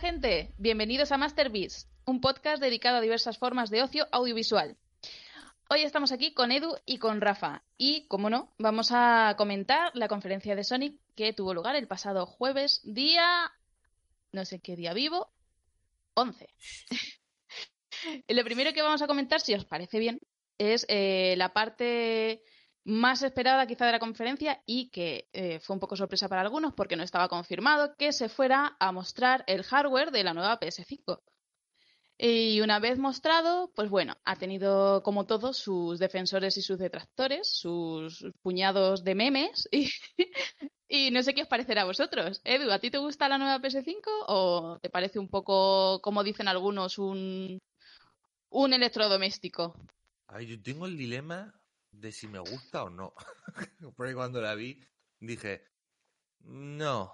Gente, bienvenidos a Masterbeats, un podcast dedicado a diversas formas de ocio audiovisual. Hoy estamos aquí con Edu y con Rafa y, como no, vamos a comentar la conferencia de Sonic que tuvo lugar el pasado jueves, día... no sé qué día vivo, 11. Lo primero que vamos a comentar, si os parece bien, es eh, la parte más esperada quizá de la conferencia y que eh, fue un poco sorpresa para algunos porque no estaba confirmado que se fuera a mostrar el hardware de la nueva PS5. Y una vez mostrado, pues bueno, ha tenido como todos sus defensores y sus detractores, sus puñados de memes y, y no sé qué os parecerá a vosotros. Edu, ¿a ti te gusta la nueva PS5 o te parece un poco, como dicen algunos, un, un electrodoméstico? A ver, yo tengo el dilema de si me gusta o no. Porque cuando la vi dije, no.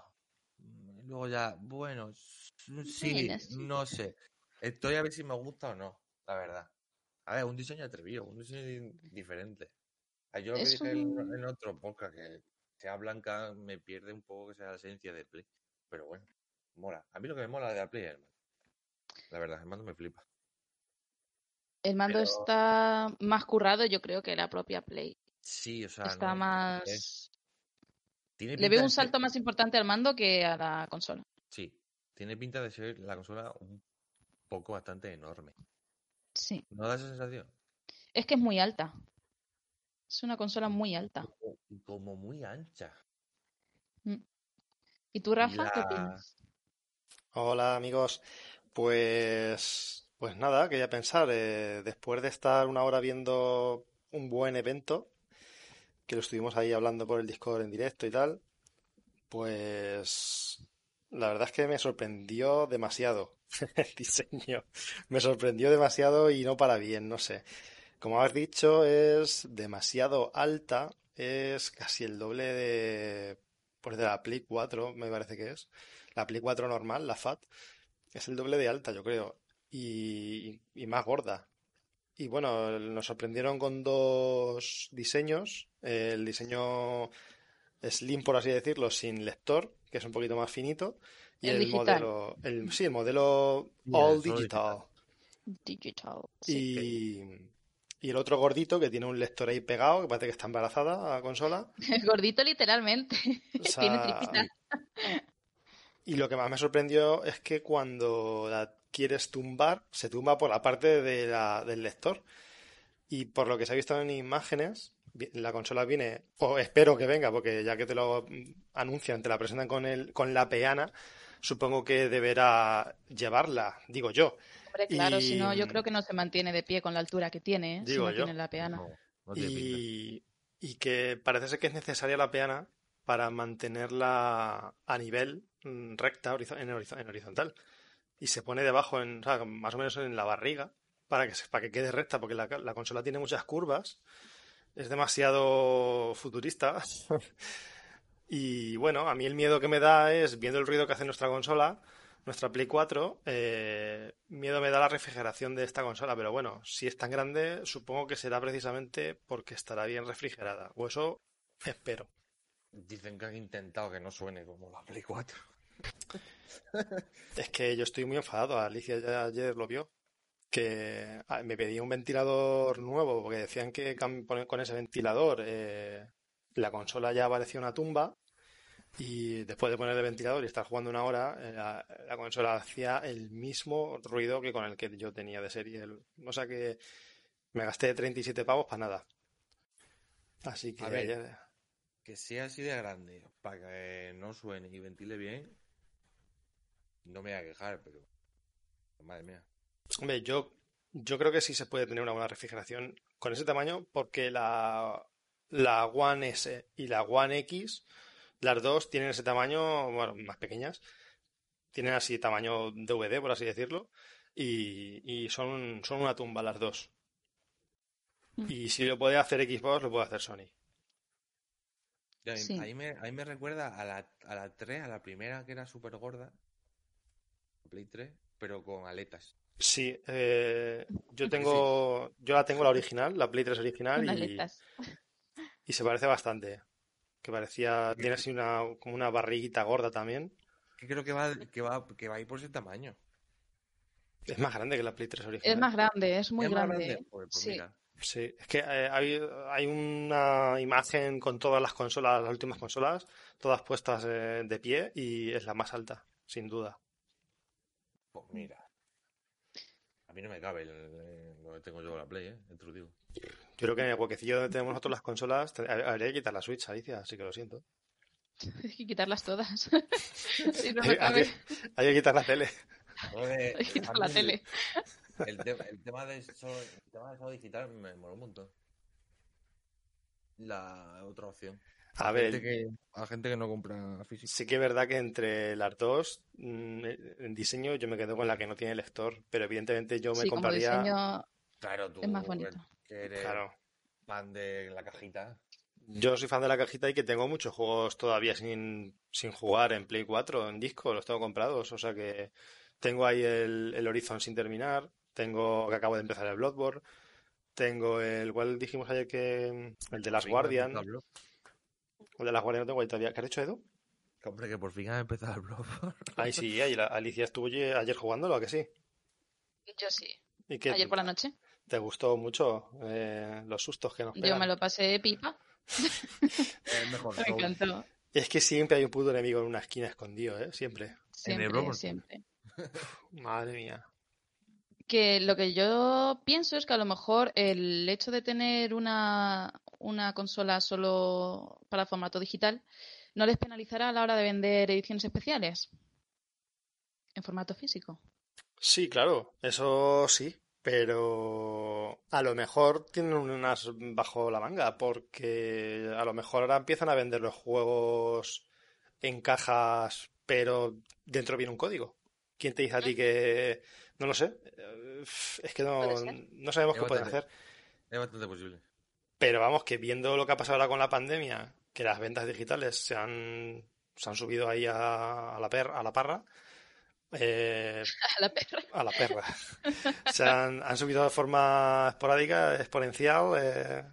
Luego ya, bueno, sí, no sé. Estoy a ver si me gusta o no, la verdad. A ver, un diseño atrevido, un diseño diferente. Yo lo que dije en, otro podcast, que sea blanca me pierde un poco que sea la esencia de Play. Pero bueno, mola. A mí lo que me mola de la Play es el mando. La verdad, el mando me flipa. El mando está más currado, yo creo, que la propia Play. Sí, o sea. Está más. Le veo un salto más importante al mando que a la consola. Sí, tiene pinta de ser la consola un poco bastante enorme. Sí. ¿No da esa sensación? Es que es muy alta. Es una consola muy alta. Y como muy ancha. Mm. ¿Y tú, Rafa, qué opinas? Hola, amigos. Pues pues nada, quería pensar, eh, después de estar una hora viendo un buen evento, que lo estuvimos ahí hablando por el Discord en directo y tal, pues la verdad es que me sorprendió demasiado el diseño. Me sorprendió demasiado y no para bien, no sé. Como habéis dicho, es demasiado alta, es casi el doble de, pues de la Play 4, me parece que es. La Play 4 normal, la FAT, es el doble de alta, yo creo y, más gorda. Y bueno, nos sorprendieron con dos diseños. El diseño slim, por así decirlo, sin lector, que es un poquito más finito. Y el, modelo. El, sí, el modelo all digital. Digital. Y, y, el otro gordito que tiene un lector ahí pegado, que parece que está embarazada a la consola. El gordito, literalmente. tiene tripita. Y lo que más me sorprendió es que cuando la quieres tumbar, se tumba por la parte de la, del lector. Y por lo que se ha visto en imágenes, la consola viene, o espero que venga, porque ya que te lo anuncian, te la presentan con, el, con la peana, supongo que deberá llevarla, digo yo. Hombre, claro, si no, yo creo que no se mantiene de pie con la altura que tiene, ¿eh? si no tiene la peana. y, y, que parece ser que es necesaria la peana para mantenerla a nivel mm, recta en horizontal y se pone debajo, en, más o menos en la barriga, para que, para que quede recta, porque la, consola tiene muchas curvas, es demasiado futurista. y bueno, a mí el miedo que me da es, viendo el ruido que hace nuestra consola, nuestra Play 4, eh, miedo me da la refrigeración de esta consola, pero bueno, si es tan grande, supongo que será precisamente porque estará bien refrigerada, o eso espero. Dicen que han intentado que no suene como la Play 4. es que yo estoy muy enfadado. Alicia ayer lo vio. Que ah, me pedía un ventilador nuevo porque decían que con ese ventilador eh, la consola ya parecía una tumba. Y después de poner el ventilador y estar jugando una hora, eh, la, consola hacía el mismo ruido que con el que yo tenía de serie. O sea que me gasté 37 pavos para nada. Así que. que sea así de grande, para que no suene y ventile bien, no me voy a quejar, pero. Madre mía. Hombre, yo, yo creo que sí se puede tener una buena refrigeración con ese tamaño, porque la, la One S y la One X, las dos tienen ese tamaño, bueno, más pequeñas. Tienen así tamaño DVD, por así decirlo. Y, y son, son una tumba las dos. Mm. Y si lo puede hacer Xbox, lo puede hacer Sony. Ahí, me, ahí me recuerda a la, a la 3, a la primera que era súper gorda, Play 3, pero con aletas. Sí, eh, yo tengo, yo la tengo la original, la Play 3 original y, y se parece bastante. Que parecía, tiene así una, como una barriguita gorda también. que creo que va, que va, que va a ir por ese tamaño. Es más grande que la Play 3 original. Es más grande, es muy grande. Pues, pues sí. Sí, es que eh, hay, hay, una imagen con todas las consolas, las últimas consolas, todas puestas eh, de pie y es la más alta, sin duda. Pues mira. A mí no me cabe lo que tengo yo la Play, ¿eh? Te digo. Yo creo que en el huequecillo donde tenemos nosotros las consolas habría que quitar la Switch, Alicia, así que lo siento. Hay que quitarlas todas. hay, que quitar la tele. hay que quitar la tele. El, tema de eso, el tema de digital me mola un montón. La otra opción. A ver, gente a gente que no compra físico. Sí que es verdad que entre las dos, mm, en diseño yo me quedo con la que no tiene lector, pero evidentemente yo me compraría... diseño claro, tú es más bonito. Que eres claro. fan de la cajita. Yo soy fan de la cajita y que tengo muchos juegos todavía sin, sin jugar en Play 4, en disco, los tengo comprados, o sea que tengo ahí el, el Horizon sin terminar, tengo que acabo de empezar el Bloodborne. Tengo el igual dijimos ayer que el de las Guardian. El de las no tengo ahí todavía. ¿Qué has hecho, Edu? Hombre, que por fin ha empezado el Bloodborne. Ay, sí, ayer, Alicia estuvo ayer jugándolo, ¿a que sí? Yo sí. ayer por la noche. ¿Te gustó mucho eh, los sustos que nos pegan? Yo me lo pasé pipa. es mejor. me encantó. Es que siempre hay un puto enemigo en una esquina escondido, ¿eh? Siempre. Siempre, en el siempre. Madre mía que lo que yo pienso es que a lo mejor el hecho de tener una, una consola solo para formato digital no les penalizará a la hora de vender ediciones especiales en formato físico. Sí, claro, eso sí, pero a lo mejor tienen unas bajo la manga, porque a lo mejor ahora empiezan a vender los juegos en cajas, pero dentro viene un código. ¿Quién te dice a ti que no lo sé. Eh, es que no, no sabemos qué pueden hacer. Es bastante posible. Pero vamos, que viendo lo que ha pasado ahora con la pandemia, que las ventas digitales se han, se han subido ahí a, la, per, a la parra. Eh, a la perra. A la perra. se han, han, subido de forma esporádica, exponencial. Eh,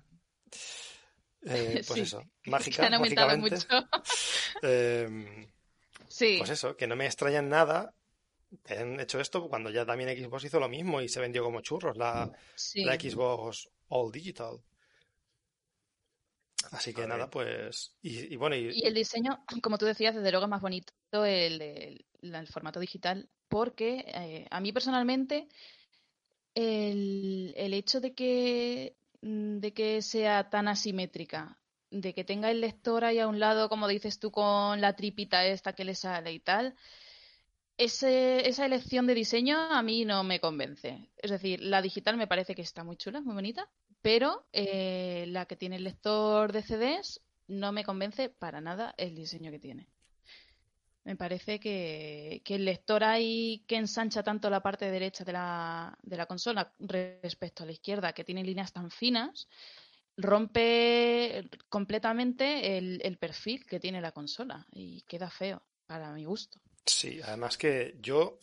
eh pues eso, mágica, han aumentado mucho. sí. Pues eso, que no me extrañan nada han hecho esto cuando ya también Xbox hizo lo mismo y se vendió como churros la, Xbox All Digital. Así que nada, pues. Y, bueno. Y... el diseño, como tú decías, desde luego es más bonito el, el, formato digital, porque eh, a mí personalmente el, el hecho de que, de que sea tan asimétrica, de que tenga el lector ahí a un lado, como dices tú, con la tripita esta que le sale y tal, esa elección de diseño a mí no me convence. Es decir, la digital me parece que está muy chula, muy bonita, pero eh, la que tiene el lector de CDs no me convence para nada el diseño que tiene. Me parece que, el lector ahí que ensancha tanto la parte derecha de la, de la consola respecto a la izquierda, que tiene líneas tan finas, rompe completamente el perfil que tiene la consola y queda feo, para mi gusto. Sí, además que yo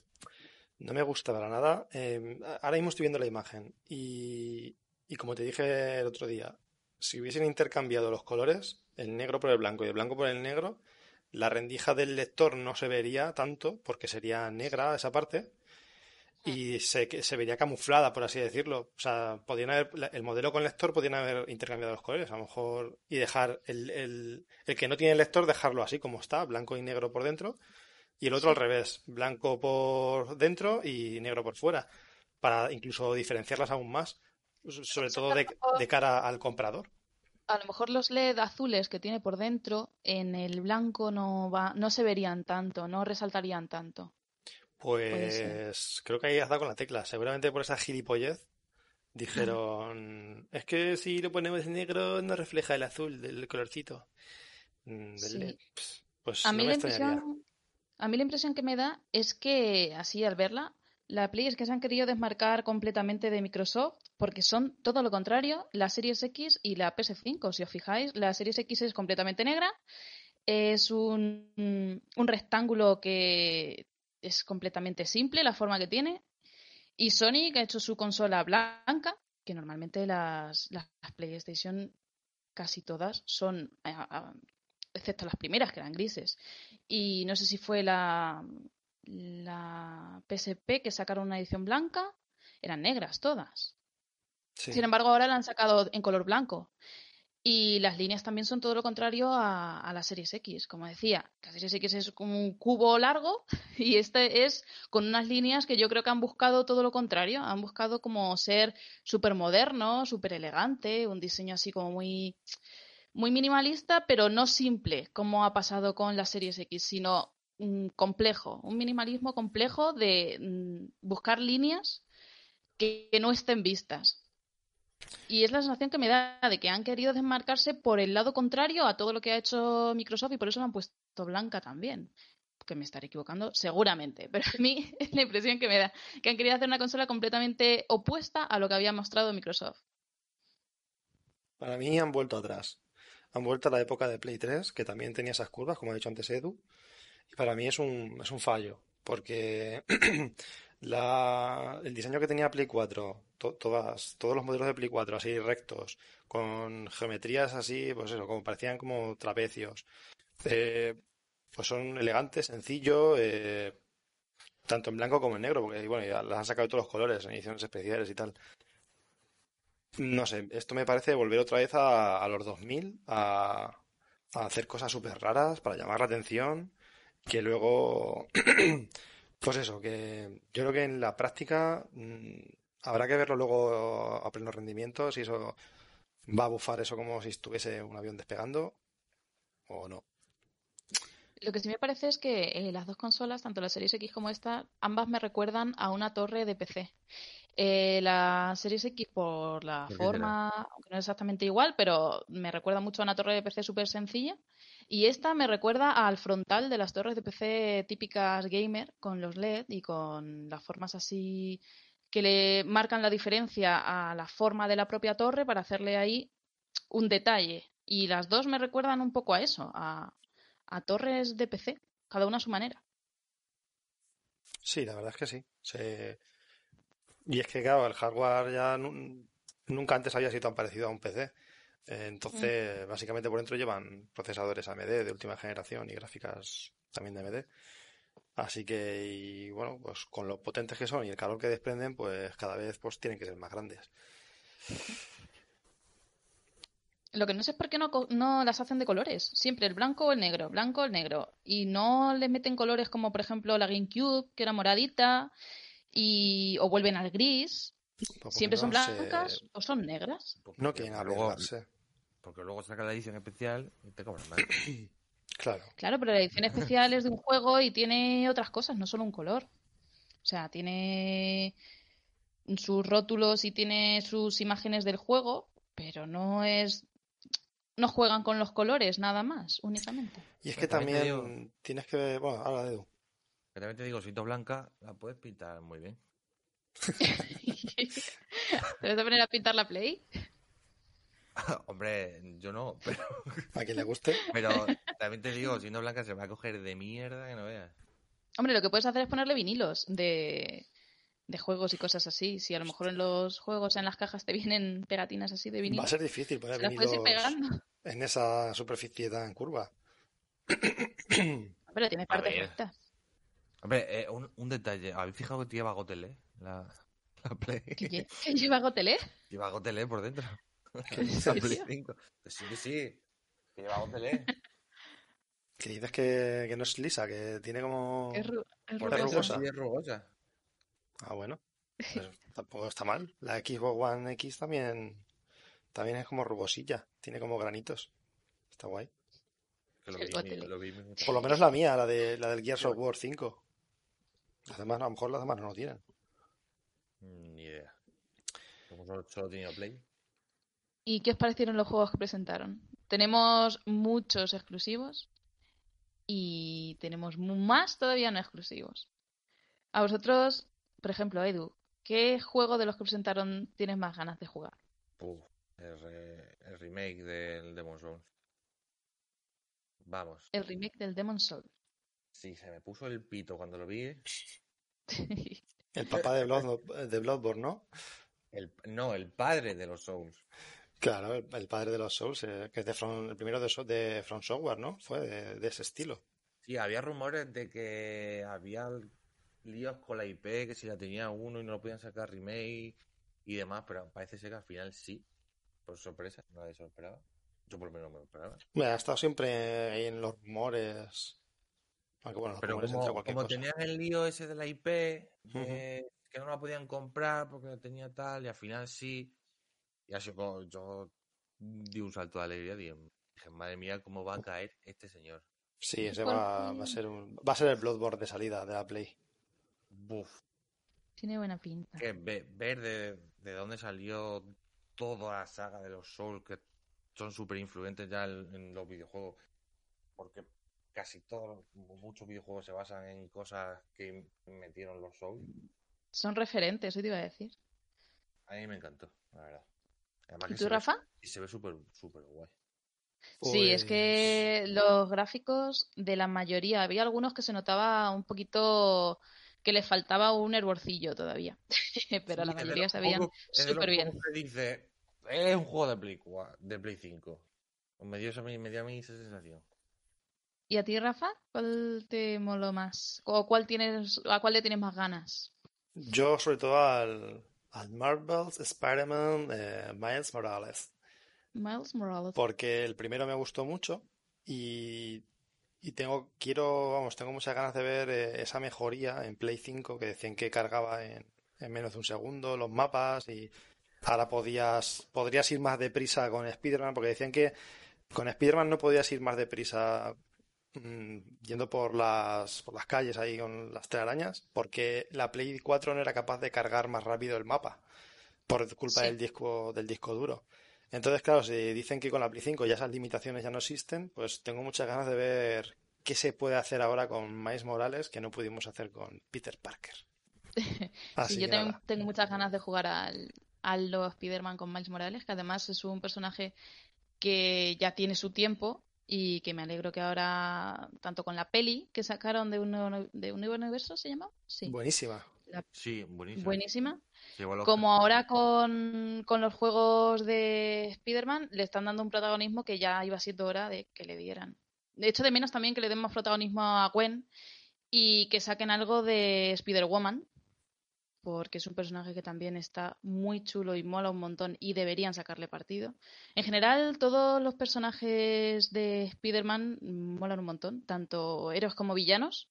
no me gusta para nada. Em, ahora mismo estoy viendo la imagen y, y como te dije el otro día, si hubiesen intercambiado los colores, el negro por el blanco y el blanco por el negro, la rendija del lector no se vería tanto porque sería negra esa parte y se, se vería camuflada, por así decirlo. O sea, podrían haber, el modelo con lector podrían haber intercambiado los colores, a lo mejor, y dejar el, el, el que no tiene lector, dejarlo así como está, blanco y negro por dentro, y el otro al revés, blanco por dentro y negro por fuera, para incluso diferenciarlas aún más, sobre todo de, cara al comprador. A lo mejor los LED azules que tiene por dentro en el blanco no va, no se verían tanto, no resaltarían tanto. Pues creo que ahí has dado con la tecla. Seguramente por esa gilipollez dijeron, es que si lo ponemos en negro no refleja el azul del colorcito mm, del LED. Pues a mí me la a mí la impresión que me da es que, así al verla, la Play es que se han querido desmarcar completamente de Microsoft porque son todo lo contrario, la Series X y la PS5. Si os fijáis, la Series X es completamente negra, es un, un rectángulo que es completamente simple la forma que tiene, y Sony que ha hecho su consola blanca, que normalmente las, las PlayStation casi todas son excepto las primeras, que eran grises. Y no sé si fue la, la PSP que sacaron una edición blanca, eran negras todas. Sin embargo, ahora la han sacado en color blanco. Y las líneas también son todo lo contrario a, a, la Series X. Como decía, la Series X es como un cubo largo y este es con unas líneas que yo creo que han buscado todo lo contrario. Han buscado como ser súper moderno, súper elegante, un diseño así como muy, muy minimalista, pero no simple, como ha pasado con la Series X, sino complejo, un minimalismo complejo de mm, buscar líneas que no estén vistas. Y es la sensación que me da de que han querido desmarcarse por el lado contrario a todo lo que ha hecho Microsoft y por eso lo han puesto blanca también. Que me estaré equivocando, seguramente, pero a mí es la impresión que me da, que han querido hacer una consola completamente opuesta a lo que había mostrado Microsoft. Para mí han vuelto atrás. Han vuelto a la época de Play 3, que también tenía esas curvas, como ha dicho antes Edu. Y para mí es un, es un fallo, porque La, el diseño que tenía Play 4, todas, todos los modelos de Play 4 así rectos, con geometrías así, pues eso, como parecían como trapecios, eh, pues son elegantes, sencillos, eh, tanto en blanco como en negro, porque bueno, ya las han sacado todos los colores en ediciones especiales y tal. No sé, esto me parece volver otra vez a, a los 2000, a, a hacer cosas súper raras para llamar la atención, que luego Pues eso, que yo creo que en la práctica mm, habrá que verlo luego a pleno rendimiento, si eso va a bufar eso como si estuviese un avión despegando o no. Lo que sí me parece es que eh, las dos consolas, tanto la Series X como esta, ambas me recuerdan a una torre de PC. Eh, la Series X por la forma, aunque no es exactamente igual, pero me recuerda mucho a una torre de PC súper sencilla. Y esta me recuerda al frontal de las torres de PC típicas gamer, con los LED y con las formas así que le marcan la diferencia a la forma de la propia torre para hacerle ahí un detalle. Y las dos me recuerdan un poco a eso, a, torres de PC, cada una a su manera. Sí, la verdad es que sí. Y es que, claro, el hardware ya nunca antes había sido tan parecido a un PC. Entonces, básicamente por dentro llevan procesadores AMD de última generación y gráficas también de AMD. Así que, y, bueno, pues con lo potentes que son y el calor que desprenden, pues cada vez pues tienen que ser más grandes. Lo que no sé es por qué no, no, las hacen de colores. Siempre el blanco o el negro, blanco o el negro. Y no le meten colores como, por ejemplo, la GameCube, que era moradita, y, o vuelven al gris. Siempre son blancas o son negras. No quieren arriesgarse. Porque luego saca la edición especial y te cobran más. claro. Claro, pero la edición especial es de un juego y tiene otras cosas, no solo un color. O sea, tiene sus rótulos y tiene sus imágenes del juego, pero no es no juegan con los colores nada más, únicamente. Y es que también, tienes que ver, bueno, ahora Edu. Que también te digo, si blanca, la puedes pintar muy bien. ¿Te vas a poner a pintar la Play? Hombre, yo no, pero... ¿A quien le guste? Pero también te digo, siendo blanca se va a coger de mierda que no veas. Hombre, lo que puedes hacer es ponerle vinilos de, de juegos y cosas así. Si a lo mejor en los juegos, en las cajas te vienen pegatinas así de vinilo. Va a ser difícil poner vinilos en esa superficie tan curva. Pero tiene partes rectas. Hombre, eh, un, un, detalle. ¿Habéis fijado que lleva Gotelé? La, la Play. ¿Qué, lleva Gotelé? Lleva Gotelé por dentro. Sí, sí. Que lleva Que dices que, que, no es lisa, que tiene como. Es, rugosa. Ah, bueno. Pues tampoco está mal. La Xbox One X también. También es como rugosilla. Tiene como granitos. Está guay. Por lo menos la mía, la, de, la del Gears of War 5. Las demás, a lo mejor las demás no lo tienen. Ni idea. Como solo, he tenido Play. ¿Y qué os parecieron los juegos que presentaron? Tenemos muchos exclusivos y tenemos más todavía no exclusivos. A vosotros, por ejemplo, Edu, ¿qué juego de los que presentaron tienes más ganas de jugar? el, remake del Demon Souls. Vamos. El remake del Demon Souls. Sí, se me puso el pito cuando lo vi. el papá de, Blood, de Bloodborne, ¿no? no, el padre de los Souls. Claro, el, padre de los Souls, eh, que es de el primero de, de From Software, ¿no? Fue de, ese estilo. Sí, había rumores de que había líos con la IP, que si la tenía uno y no lo podían sacar remake y demás, pero parece ser que al final sí, por sorpresa, nadie se lo esperaba. Yo por lo menos me lo esperaba. ha estado siempre ahí en los rumores. Aunque bueno, los pero como, como tenían el lío ese de la IP, que no la podían comprar porque no tenía tal, y al final sí. Y así como yo di un salto de alegría dije, madre mía, cómo va a caer este señor. Sí, ese va, a ser va a ser el Bloodborne de salida de la Play. Buf. Tiene buena pinta. Que ver de, de, dónde salió toda la saga de los Souls, que son súper influentes ya en, los videojuegos. Porque casi todos, muchos videojuegos se basan en cosas que metieron los Souls. Son referentes, eso te iba a decir. A mí me encantó, la verdad. ¿Y tú, Rafa? y se ve súper súper guay. Sí, es que pues los gráficos de la mayoría, había algunos que se notaba un poquito que les faltaba un hervorcillo todavía, pero la mayoría se veían súper bien. dice, es un juego de Play, de Play 5. Me dio, me dio a mí esa sensación. ¿Y a ti, Rafa? ¿Cuál te moló más? ¿O cuál tienes, a cuál le tienes más ganas? Yo, sobre todo, al, al Marvel's Spider-Man eh, Miles Morales. Miles Morales. Porque el primero me gustó mucho y, y tengo, quiero, vamos, tengo muchas ganas de ver eh, esa mejoría en Play 5 que decían que cargaba en, en, menos de un segundo los mapas y ahora podías, podrías ir más deprisa con Spider-Man porque decían que con Spider-Man no podías ir más deprisa yendo por las, por las calles ahí con las telarañas porque la Play 4 no era capaz de cargar más rápido el mapa por culpa del disco del disco duro. Entonces, claro, si dicen que con la Play 5 ya esas limitaciones ya no existen, pues tengo muchas ganas de ver qué se puede hacer ahora con Miles Morales que no pudimos hacer con Peter Parker. sí, yo tengo, tengo, muchas ganas de jugar al, al los Spider-Man con Miles Morales, que además es un personaje que ya tiene su tiempo y que me alegro que ahora, tanto con la peli que sacaron de un, de un universo, ¿se llama? Sí. Buenísima. Sí, buenísima. Buenísima. Como ahora con, los juegos de Spider-Man le están dando un protagonismo que ya iba siendo hora de que le dieran. De hecho, de menos también que le den más protagonismo a Gwen y que saquen algo de Spider-Woman, porque es un personaje que también está muy chulo y mola un montón y deberían sacarle partido. En general, todos los personajes de Spider-Man molan un montón, tanto héroes como villanos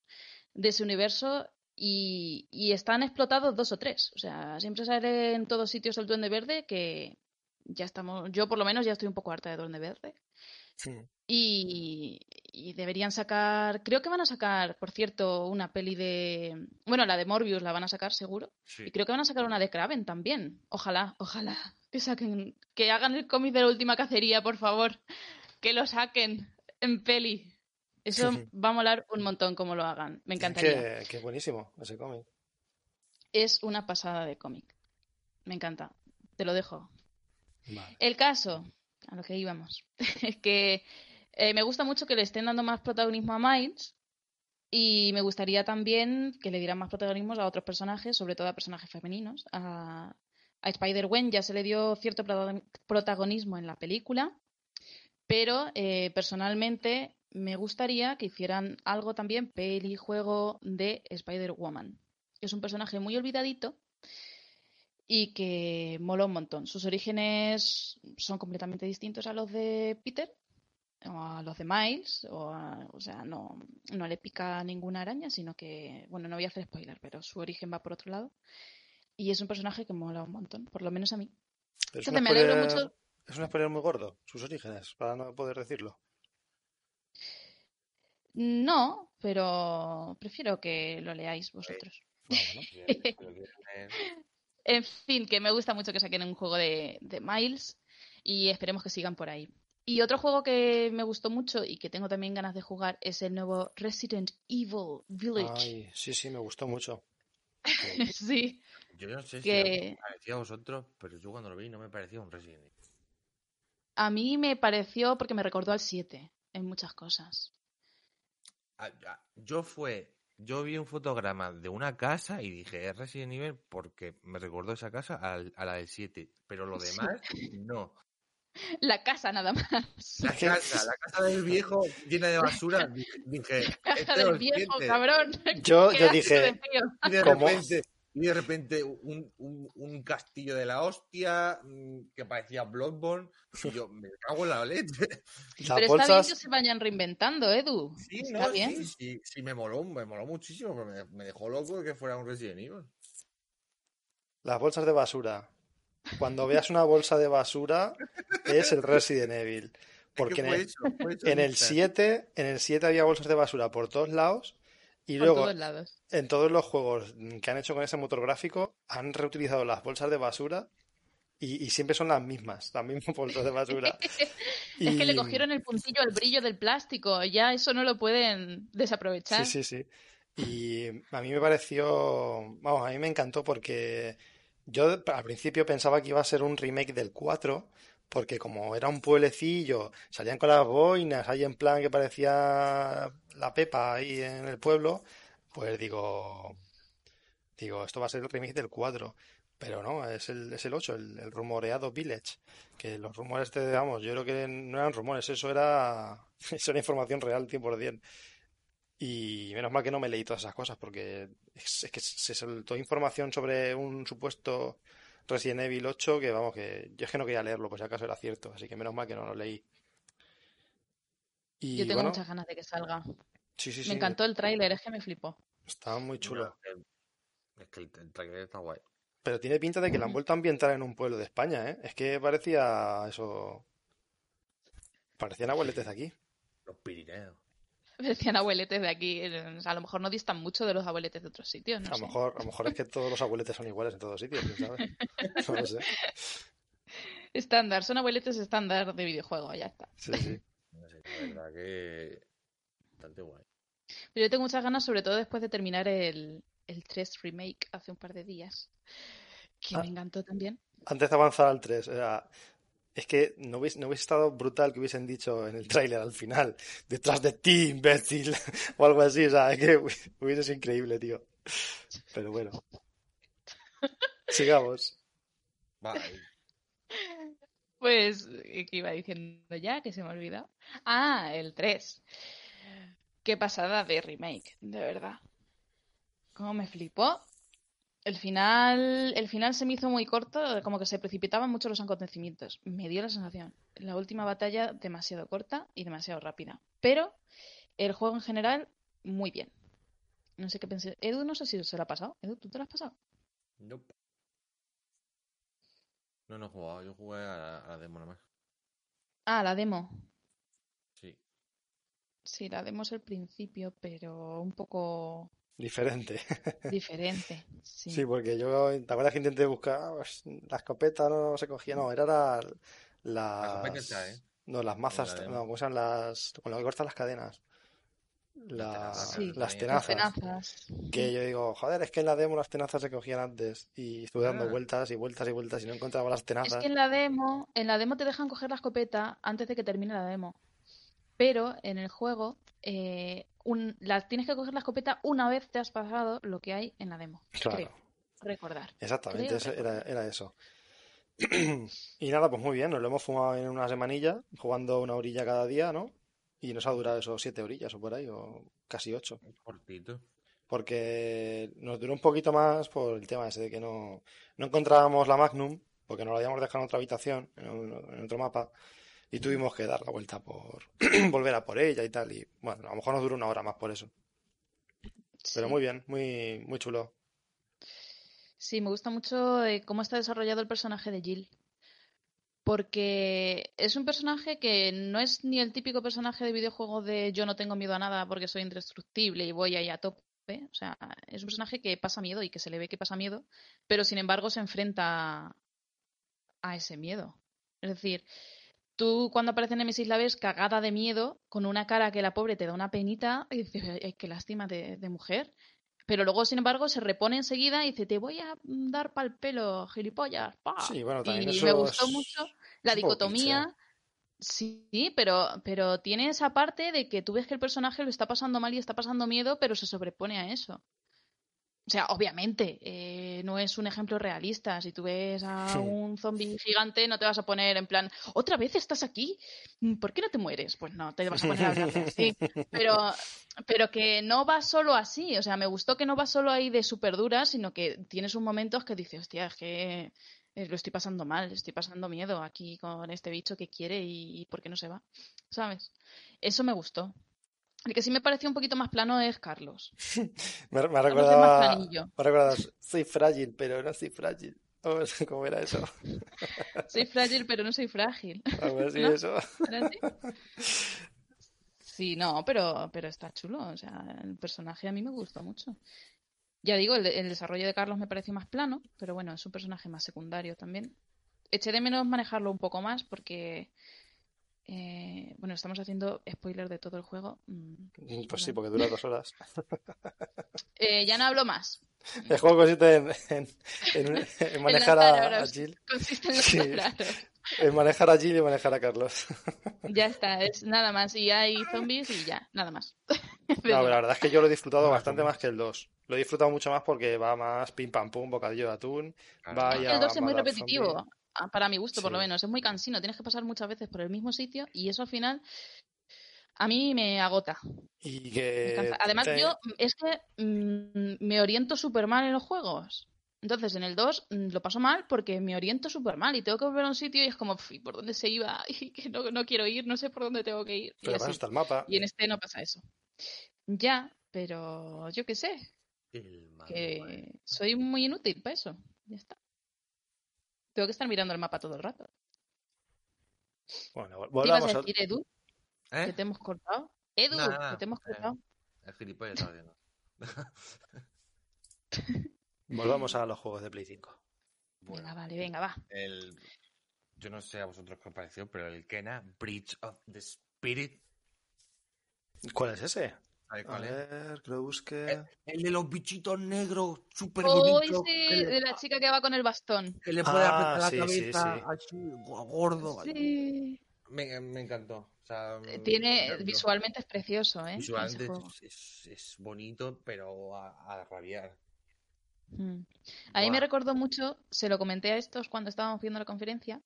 de ese universo y, están explotados dos o tres. O sea, siempre sale en todos sitios el Duende Verde que ya estamos, yo por lo menos ya estoy un poco harta de Duende Verde. Y, deberían sacar, creo que van a sacar, por cierto, una peli de, bueno, la de Morbius la van a sacar seguro. Y creo que van a sacar una de Kraven también. Ojalá, ojalá que saquen, que hagan el cómic de la última cacería, por favor. Que lo saquen en peli. Eso va a molar un montón como lo hagan. Me encantaría. que, buenísimo ese cómic. Es una pasada de cómic. Me encanta. Te lo dejo. El caso, a lo que íbamos, que eh, me gusta mucho que le estén dando más protagonismo a Miles y me gustaría también que le dieran más protagonismo a otros personajes, sobre todo a personajes femeninos. A, a Spider-Gwen ya se le dio cierto protagonismo en la película, pero eh, personalmente me gustaría que hicieran algo también, peli, juego de Spider-Woman. Es un personaje muy olvidadito y que mola un montón. Sus orígenes son completamente distintos a los de Peter o a los de Miles, o, sea, no, no le pica ninguna araña, sino que, bueno, no voy a hacer spoiler, pero su origen va por otro lado. Y es un personaje que mola un montón, por lo menos a mí. Es me alegro mucho. Es un spoiler muy gordo, sus orígenes, para no poder decirlo. No, pero prefiero que lo leáis vosotros. en fin, que me gusta mucho que saquen un juego de, Miles y esperemos que sigan por ahí. Y otro juego que me gustó mucho y que tengo también ganas de jugar es el nuevo Resident Evil Village. sí, sí, me gustó mucho. sí. Yo no sé si me parecía a vosotros, pero yo cuando lo vi no me parecía un Resident Evil. A mí me pareció porque me recordó al 7 en muchas cosas. Ah, yo fue, yo vi un fotograma de una casa y dije, es Resident Evil porque me recordó esa casa a, la del 7, pero lo demás no. La casa nada más. La casa, la casa del viejo llena de basura. Dije, la casa del viejo, cabrón. Yo, yo dije, y de repente, y de repente un, un, un, castillo de la hostia mm, que parecía Bloodborne. Y yo me cago en la leche. Pero está bien que se vayan reinventando, Edu. Sí, no, bien? Sí, sí, sí, me moló, me moló muchísimo. Me, me dejó loco que fuera un Resident Evil. Las bolsas de basura. Cuando veas una bolsa de basura, es el Resident Evil. Porque en el, en el 7, en el 7 había bolsas de basura por todos lados y luego, en todos los juegos que han hecho con ese motor gráfico, han reutilizado las bolsas de basura y, siempre son las mismas, las mismas bolsas de basura. Es que le cogieron el puntillo al brillo del plástico, ya eso no lo pueden desaprovechar. Sí, sí, sí. Y a mí me pareció, vamos, a mí me encantó porque yo al principio pensaba que iba a ser un remake del 4, porque como era un pueblecillo, salían con las boinas ahí en plan que parecía la Pepa ahí en el pueblo, pues digo, digo, esto va a ser el remake del 4. Pero no, es el, es el 8, el, rumoreado Village. Que los rumores, de, vamos, yo creo que no eran rumores, eso era, eso era información real 100%. Y menos mal que no me leí todas esas cosas, porque es, que se soltó información sobre un supuesto Resident Evil 8 que, vamos, que yo es que no quería leerlo, pues si acaso era cierto, así que menos mal que no lo leí. Y, yo tengo muchas ganas de que salga. Sí, sí, me encantó el tráiler, es que me flipó. Estaba muy chulo. es que el, tráiler está guay. Pero tiene pinta de que la han vuelto a ambientar en un pueblo de España, ¿eh? Es que parecía eso... Parecían abueletes de aquí. Los Pirineos. Decían abueletes de aquí. a lo mejor no distan mucho de los abueletes de otros sitios. a, lo mejor, a lo mejor es que todos los abueletes son iguales en todos sitios, ¿sabes? No lo sé. Estándar, son abueletes estándar de videojuego, ya está. Sí, sí. No la verdad que. Bastante guay. Pero yo tengo muchas ganas, sobre todo después de terminar el, el 3 Remake hace un par de días. Que me ah. encantó también. Antes de avanzar al 3, era es que no hubiese, no hubiese estado brutal que hubiesen dicho en el tráiler al final, detrás de ti, imbécil, o algo así, o sea, es que hubiese sido increíble, tío. Pero bueno. Sigamos. Pues, ¿qué iba diciendo ya? Que se me ha olvidado. Ah, el 3. Qué pasada de remake, de verdad. ¿Cómo me flipó? El final, el final se me hizo muy corto, como que se precipitaban mucho los acontecimientos. Me dio la sensación. La última batalla demasiado corta y demasiado rápida. Pero el juego en general, muy bien. No sé qué pensé. Edu, no sé si se lo ha pasado. Edu, ¿tú te lo has pasado? No. No, no he jugado. Yo jugué a la, a la demo nada más. Ah, la demo. Sí. Sí, la demo es el principio, pero un poco Diferente. Diferente, sí. Sí, porque yo, ¿te acuerdas que intenté buscar pues, la escopeta? No se cogía, no, era la, las... ¿eh? No, las mazas, no, ¿cómo se las... con lo que cortan las cadenas? las, las, tenazas, Que yo digo, joder, es que en la demo las tenazas se cogían antes y estuve dando ah. vueltas y vueltas y vueltas y no encontraba las tenazas. Es que en la demo, en la demo te dejan coger la escopeta antes de que termine la demo. Pero en el juego eh, tienes que coger la escopeta una vez te has pasado lo que hay en la demo. Claro. Recordar. Exactamente, Era, eso. y nada, pues muy bien, nos lo hemos fumado en una semanilla, jugando una orilla cada día, ¿no? Y nos ha durado eso siete orillas o por ahí, o casi ocho. Cortito. Porque nos duró un poquito más por el tema ese de que no, no encontrábamos la Magnum, porque nos la habíamos dejado en otra habitación, en otro mapa y tuvimos que dar la vuelta por volver a por ella y tal. Y bueno, a lo mejor nos duró una hora más por eso. Pero muy bien, muy, muy chulo. Sí, me gusta mucho eh, cómo está desarrollado el personaje de Jill. Porque es un personaje que no es ni el típico personaje de videojuego de yo no tengo miedo a nada porque soy indestructible y voy ahí a tope. O sea, es un personaje que pasa miedo y que se le ve que pasa miedo, pero sin embargo se enfrenta a ese miedo. Es decir, Tú cuando aparece en Nemesis la ves cagada de miedo, con una cara que la pobre te da una penita y dices, Ay, qué lástima de, mujer. Pero luego, sin embargo, se repone enseguida y dice, te voy a dar pa'l pelo, gilipollas. Sí, bueno, también y me gustó mucho la dicotomía. Sí, pero, pero tiene esa parte de que tú ves que el personaje lo está pasando mal y está pasando miedo, pero se sobrepone a eso. O sea, obviamente, eh, no es un ejemplo realista. Si tú ves a un zombie gigante, no te vas a poner en plan, otra vez estás aquí, ¿por qué no te mueres? Pues no, te vas a poner a hablar así. Pero, pero que no va solo así. O sea, me gustó que no va solo ahí de súper dura, sino que tienes un momentos que dices, hostia, es que eh, lo estoy pasando mal, estoy pasando miedo aquí con este bicho que quiere y, y por qué no se va. ¿Sabes? Eso me gustó. El que sí me pareció un poquito más plano es Carlos. me, ha recordado, me soy frágil, pero no soy frágil. ¿Cómo era eso? soy frágil, pero no soy frágil. así eso. Sí, no, pero, pero está chulo. O sea, el personaje a mí me gustó mucho. Ya digo, el, el, desarrollo de Carlos me pareció más plano, pero bueno, es un personaje más secundario también. Eché de menos manejarlo un poco más porque eh, bueno, estamos haciendo spoiler de todo el juego. Mm, pues sí, porque dura dos horas. Eh, ya no hablo más. El juego consiste en, manejar a, Jill. Consiste en, en manejar a Jill y manejar a Carlos. Ya está, es nada más. Y hay zombies y ya, nada más. No, la verdad es que yo lo he disfrutado bastante más que el 2. Lo he disfrutado mucho más porque va más pim pam pum, bocadillo de atún. Vaya, el 2 es muy repetitivo para mi gusto por lo menos, es muy cansino, tienes que pasar muchas veces por el mismo sitio y eso al final a mí me agota. Y que Además, yo es que mm, me oriento súper mal en los juegos. Entonces, en el 2 mm, lo paso mal porque me oriento súper mal y tengo que volver a un sitio y es como, ¿por dónde se iba? Y que no, no, quiero ir, no sé por dónde tengo que ir. Pero y el mapa. Y en este no pasa eso. Ya, pero yo qué sé. que soy muy inútil para eso. Ya está. Tengo que estar mirando el mapa todo el rato. Bueno, volvamos a decir, Edu? ¿Eh? ¿Que te hemos cortado? Edu, que te hemos cortado. el gilipollas está viendo. Volvamos a los juegos de Play 5. venga, vale, venga, va. El... Yo no sé a vosotros qué os pareció, pero el Kena, Bridge of the Spirit. ¿Cuál es ese? A ver, que lo busque. El, de los bichitos negros, súper oh, sí, de la chica que va con el bastón. Que le puede ah, la cabeza así, gordo. Sí. Me, me, encantó. Eh, Tiene, visualmente es precioso, ¿eh? Visualmente es, es, bonito, pero a, a rabiar. Mm. A mí me recordó mucho, se lo comenté a estos cuando estábamos viendo la conferencia,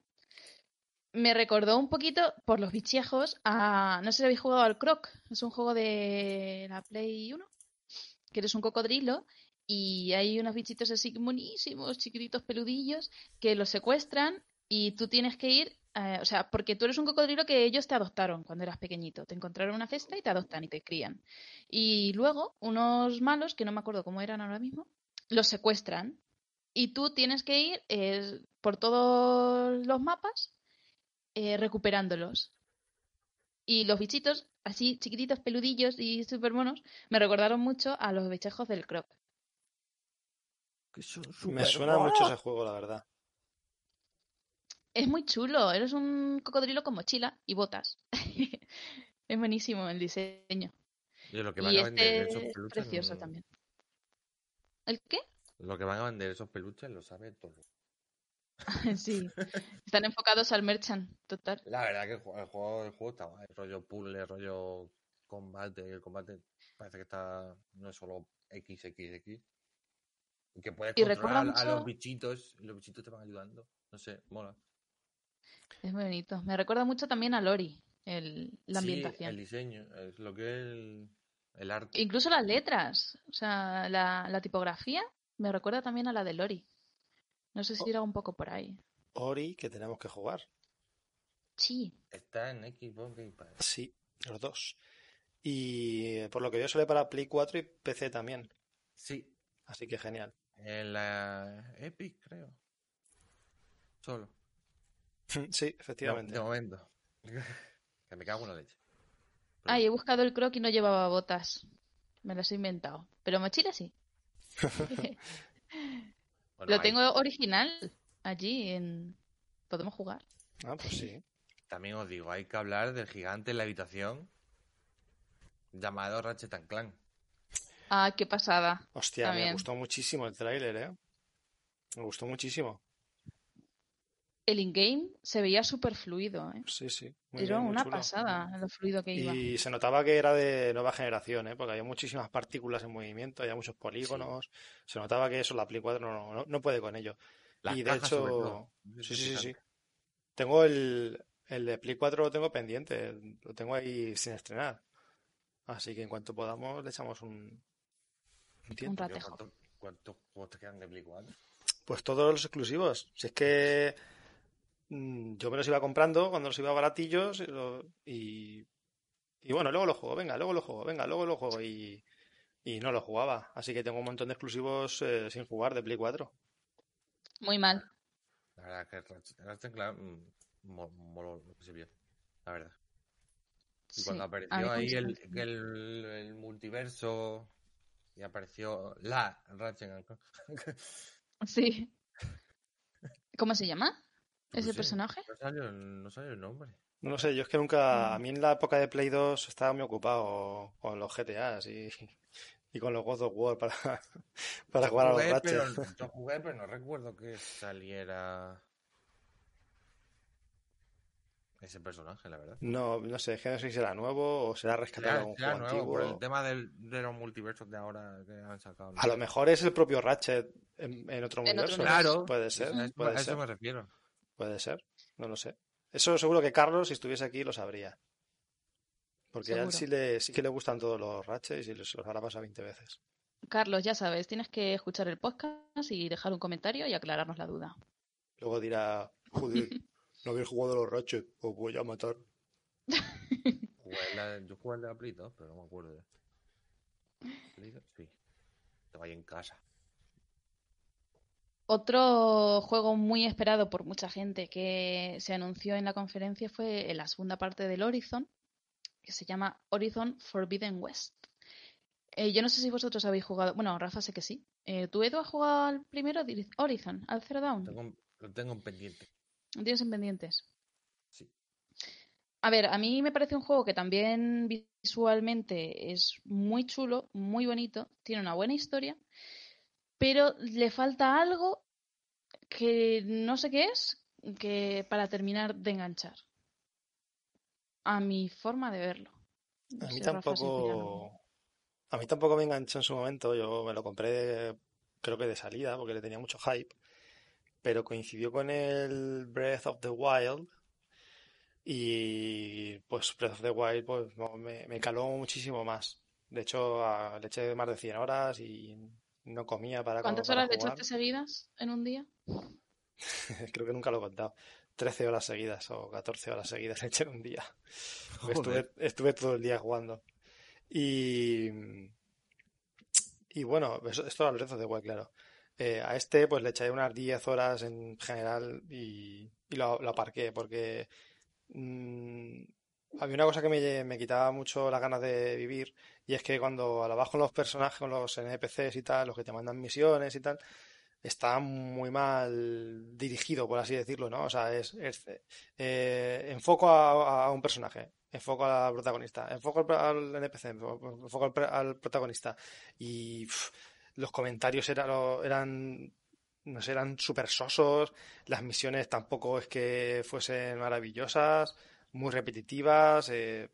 me recordó un poquito por los bichejos a. No sé si habéis jugado al Croc. Es un juego de la Play 1. Que eres un cocodrilo y hay unos bichitos así monísimos, chiquititos peludillos, que los secuestran y tú tienes que ir. Eh, o sea, porque tú eres un cocodrilo que ellos te adoptaron cuando eras pequeñito. Te encontraron una cesta y te adoptan y te crían. Y luego, unos malos, que no me acuerdo cómo eran ahora mismo, los secuestran. Y tú tienes que ir eh, por todos los mapas eh, recuperándolos. Y los bichitos, así chiquititos, peludillos y súper monos, me recordaron mucho a los bichejos del Croc. Me suena mucho ese juego, la verdad. Es muy chulo. Eres un cocodrilo con mochila y botas. es buenísimo el diseño. Y lo que van a vender este esos peluches. Precioso también. ¿El qué? Lo que van a vender esos peluches lo sabe todo. sí, están enfocados al merchant, total. La verdad que el juego, el juego, está guay, rollo puzzle, rollo combate, el combate parece que está, no es solo XXX. Que puedes controlar a los bichitos y los bichitos te van ayudando. No sé, mola. Es muy bonito. Me recuerda mucho también a Lori, el, la ambientación. el diseño, es lo que es el, el arte. Incluso las letras, o sea, la, la tipografía me recuerda también a la de Lori. No sé si irá un poco por ahí. Ori, que tenemos que jugar. Sí. Está en Xbox Game Pass. Sí, los dos. Y por lo que veo sale para Play 4 y PC también. Sí. Así que genial. En la Epic, creo. Solo. sí, efectivamente. De, momento. que me cago en la leche. Ay, he buscado el croc y no llevaba botas. Me las he inventado. Pero mochila sí. Lo tengo original allí en... ¿Podemos jugar? Ah, pues sí. También os digo, hay que hablar del gigante en la habitación llamado Ratchet Clank. Ah, qué pasada. Hostia, me gustó muchísimo el tráiler, ¿eh? Me gustó muchísimo. El in-game se veía súper fluido. ¿eh? Sí, sí. Era una pasada lo fluido que iba. Y se notaba que era de nueva generación, ¿eh? porque había muchísimas partículas en movimiento, había muchos polígonos. Se notaba que eso la Play 4 no, no, puede con ello. y de hecho, sí, sí, sí, Tengo el, el de Play 4 lo tengo pendiente, lo tengo ahí sin estrenar. Así que en cuanto podamos le echamos un, un tiempo. ¿Cuántos juegos te quedan de Play 4? Pues todos los exclusivos. Si es que yo me los iba comprando cuando los iba baratillos y, y bueno, luego los juego, venga, luego los juego, venga, luego los juego y, y no los jugaba. Así que tengo un montón de exclusivos eh, sin jugar de Play 4. Muy mal. La verdad que Ratchet Clank moló lo que se vio, la verdad. Y cuando apareció ahí el, el, el, multiverso y apareció la Ratchet Sí. ¿Cómo se llama ese personaje? No salió, no salió el nombre. No sé, yo es que nunca. A mí en la época de Play 2 estaba muy ocupado con los GTAs y, y con los God of War para, para jugar a los Ratchet. yo jugué, pero no recuerdo que saliera ese personaje, la verdad. No, no sé, que no sé si será nuevo o será rescatado un juego antiguo. Por el tema del, de los multiversos de ahora que han sacado. A lo mejor es el propio Ratchet en, otro universo. claro. Puede ser. a eso me refiero. Puede ser, no lo sé. Eso seguro que Carlos, si estuviese aquí, lo sabría. Porque a él sí, le, sí que le gustan todos los Ratchets y los, los hará pasar 20 veces. Carlos, ya sabes, tienes que escuchar el podcast y dejar un comentario y aclararnos la duda. Luego dirá, joder, no habéis jugado los Ratchet, os voy a matar. yo jugué el de la Play 2, pero no me acuerdo. ¿Play 2? Sí. Estaba ahí en casa. Otro juego muy esperado por mucha gente que se anunció en la conferencia fue la segunda parte del Horizon, que se llama Horizon Forbidden West. Eh, yo no sé si vosotros habéis jugado. Bueno, Rafa sé que sí. Eh, ¿Tú, Edu, has jugado al primero Horizon, al Zero Dawn? lo tengo en pendiente. ¿Tienes en pendientes? Sí. A ver, a mí me parece un juego que también visualmente es muy chulo, muy bonito, tiene una buena historia, pero le falta algo que no sé qué es, que para terminar de enganchar. A mi forma de verlo. a mí tampoco. A mí tampoco me enganchó en su momento. Yo me lo compré, creo que de salida, porque le tenía mucho hype pero coincidió con el Breath of the Wild y pues Breath of the Wild pues me, caló muchísimo más. De hecho, le eché más de 100 horas y no comía para ¿Cuántas horas le echaste seguidas en un día? Creo que nunca lo he contado. 13 horas seguidas o 14 horas seguidas le eché en un día. Estuve, estuve, todo el día jugando. Y, y bueno, esto era Breath of the Wild, claro. Eh, a este pues le eché unas 10 horas en general y, lo, aparqué porque mm, había una cosa que me, quitaba mucho las ganas de vivir y es que cuando a con los personajes, los NPCs y tal, los que te mandan misiones y tal, está muy mal dirigido, por así decirlo, ¿no? O sea, es, eh, enfoco a, un personaje, enfoco al protagonista, enfoco al, NPC, enfoco al, protagonista y los comentarios eran, eran no sé, eran súper sosos, las misiones tampoco es que fuesen maravillosas, muy repetitivas. Eh,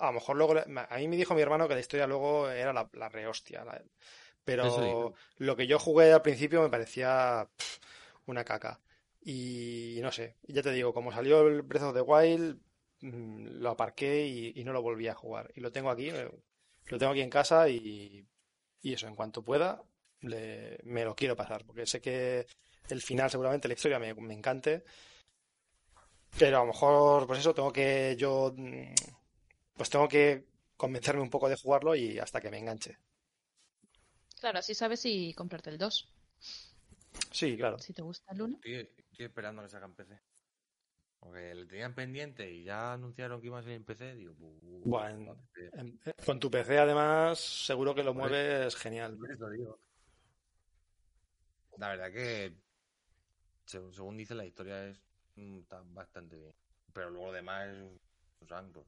a lo mejor luego, a mí me dijo mi hermano que la historia luego era la, la rehostia. pero lo que yo jugué al principio me parecía una caca. Y no sé, ya te digo, como salió el Breath of the Wild, mm, lo aparqué y, y, no lo volví a jugar. Y lo tengo aquí, lo tengo aquí en casa y y eso, en cuanto pueda, me lo quiero pasar, porque sé que el final, seguramente la historia me, me encante, pero a lo mejor, pues eso, tengo que yo, mm, pues tengo que convencerme un poco de jugarlo y hasta que me enganche. Claro, así sabes si comprarte el 2. Sí, claro. Si te gusta el 1. Estoy, esperando que sacan PC. Porque le tenían pendiente y ya anunciaron que iba a ser en PC. Digo, bueno, con tu PC además seguro que lo mueves genial. La verdad que, según dice, la historia es mm, está bastante bien. Pero luego lo demás es un santo.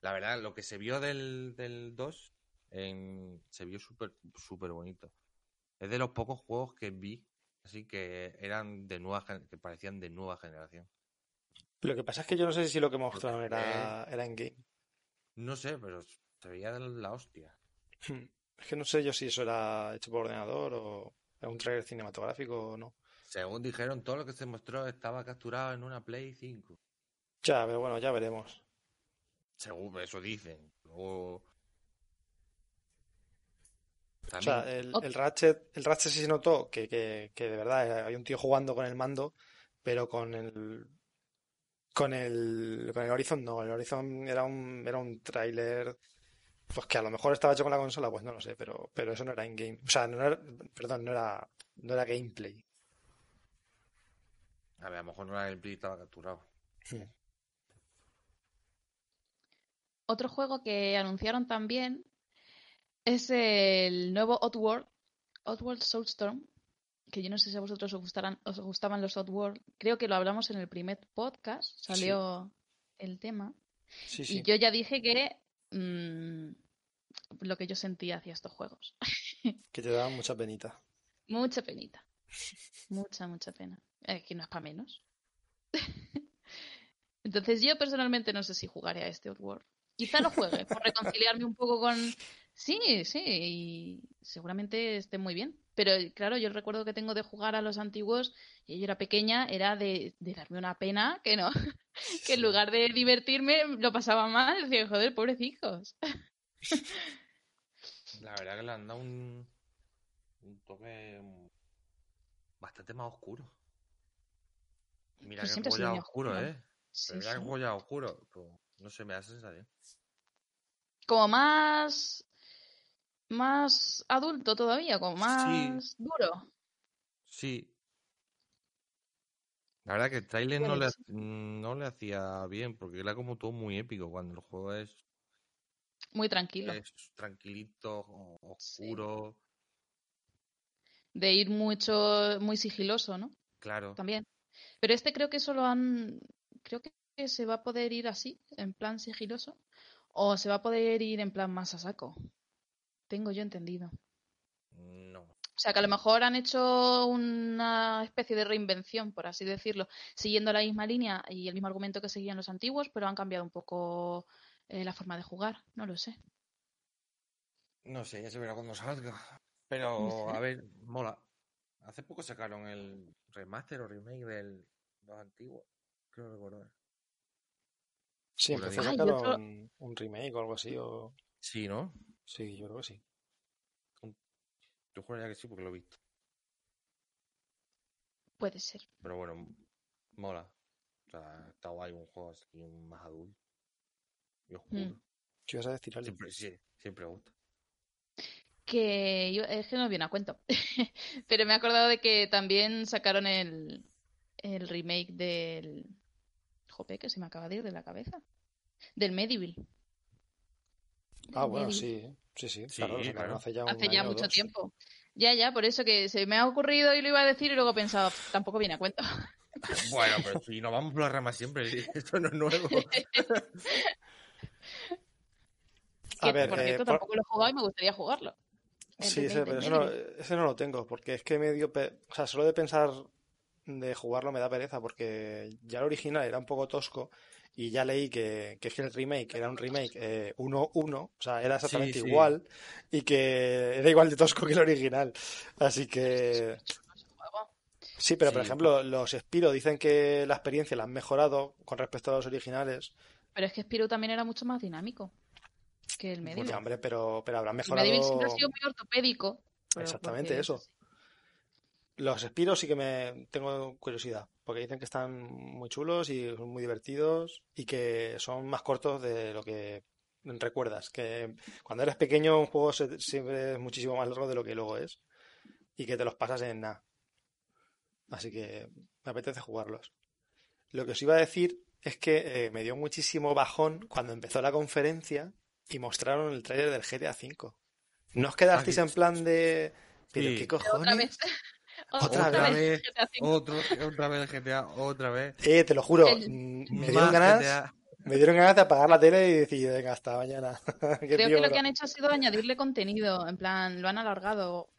La verdad, lo que se vio del, del 2 se vio súper súper bonito. Es de los pocos juegos que vi Así que eran de nueva que parecían de nueva generación. Lo que pasa es que yo no sé si lo que mostraron era, era en game. No sé, pero se veía de la hostia. Hmm. Es que no sé yo si eso era hecho por ordenador o era un trailer cinematográfico o no. Según dijeron, todo lo que se mostró estaba capturado en una Play 5. Ya, pero bueno, ya veremos. Según eso dicen. O sea, el, el, Ratchet, el Ratchet sí se notó que, que, que de verdad hay un tío jugando con el mando, pero con el con el, con el Horizon no, el Horizon era un, era un tráiler pues que a lo mejor estaba hecho con la consola, pues no lo sé, pero, pero eso no era in-game. O sea, no era, perdón, no era, no era gameplay. A ver, a lo mejor no era gameplay, estaba capturado. Otro juego que anunciaron también es el nuevo Oddworld, Oddworld Soulstorm, que yo no sé si a vosotros os, gustarán, os gustaban los Oddworld. Creo que lo hablamos en el primer podcast, salió el tema. Y yo ya dije que mm, lo que yo sentía hacia estos juegos. que te daban mucha penita. Mucha penita. Mucha, mucha pena. Es que no es para menos. Entonces yo personalmente no sé si jugaré a este Oddworld. Quizá lo juegue, por reconciliarme un poco con... Sí, sí, y seguramente esté muy bien. Pero claro, yo recuerdo que tengo de jugar a los antiguos, y yo era pequeña, era de, darme una pena que no, que en lugar de divertirme lo pasaba mal, decía, joder, pobrecitos. La verdad que le han dado un, un toque bastante más oscuro. Mira que que ya oscuro, ¿eh? Sí, Mira sí. que oscuro. No sé, me da sensación. Como más más adulto todavía, como más duro. Sí. La verdad que el trailer no le, no le hacía bien, porque era como todo muy épico cuando el juego es. Muy tranquilo. Es tranquilito, oscuro. De ir mucho, muy sigiloso, ¿no? Claro. También. Pero este creo que solo han. Creo que se va a poder ir así, en plan sigiloso. O se va a poder ir en plan más a saco. Tengo yo entendido. No. O sea, que a lo mejor han hecho una especie de reinvención, por así decirlo, siguiendo la misma línea y el mismo argumento que seguían los antiguos, pero han cambiado un poco eh, la forma de jugar. No lo sé. No sé, ya se verá cuando salga. Pero, a ver, mola. Hace poco sacaron el remaster o remake de los antiguos. Creo recordar. Sí, empezó a sacar un remake o algo así. O... Sí, ¿no? Sí, yo creo que sí. Yo juraría que sí porque lo he visto. Puede ser. Pero bueno, mola. O sea, está guay un juego así más adulto. Y oscuro. Mm. ¿Qué vas a decir, Siempre, sí, siempre gusta. Que yo, es que no viene a cuento. Pero me he acordado de que también sacaron el, el remake del. Jope, que se me acaba de ir de la cabeza. Del Medieval. Ah, bueno, sí, sí, sí, claro, hace ya, hace ya mucho tiempo. Ya, ya, por eso que se me ha ocurrido y lo iba a decir y luego he pensado, tampoco viene a cuento. Bueno, pero si no vamos por la rama siempre, esto no es nuevo. a ver, por cierto, eh, tampoco lo he jugado y me gustaría jugarlo. Sí, ese, pero eso no, ese no lo tengo, porque es que medio... O sea, solo de pensar de jugarlo me da pereza, porque ya el original era un poco tosco y ya leí que, que, el remake era un remake 1-1, eh, o sea, era exactamente igual y que era igual de tosco que el original. Así que... Sí, pero por ejemplo, los Spiro dicen que la experiencia la han mejorado con respecto a los originales. Pero es que Spiro también era mucho más dinámico que el Medieval. hombre, pero, pero habrán mejorado... El Medieval siempre ha sido muy ortopédico. Exactamente eso. Los Spiros sí que me tengo curiosidad, porque dicen que están muy chulos y son muy divertidos y que son más cortos de lo que recuerdas. Que cuando eres pequeño un juego siempre es muchísimo más largo de lo que luego es y que te los pasas en nada. Así que me apetece jugarlos. Lo que os iba a decir es que eh, me dio muchísimo bajón cuando empezó la conferencia y mostraron el tráiler del GTA V. ¿No os quedasteis en plan de... ¿Pero qué cojones? Otra, vez, otro, otra vez el GTA, otra vez. Eh, te lo juro, me dieron ganas. Me dieron ganas de apagar la tele y decir, venga, hasta mañana. Creo que lo que han hecho ha sido añadirle contenido, en plan, lo han alargado.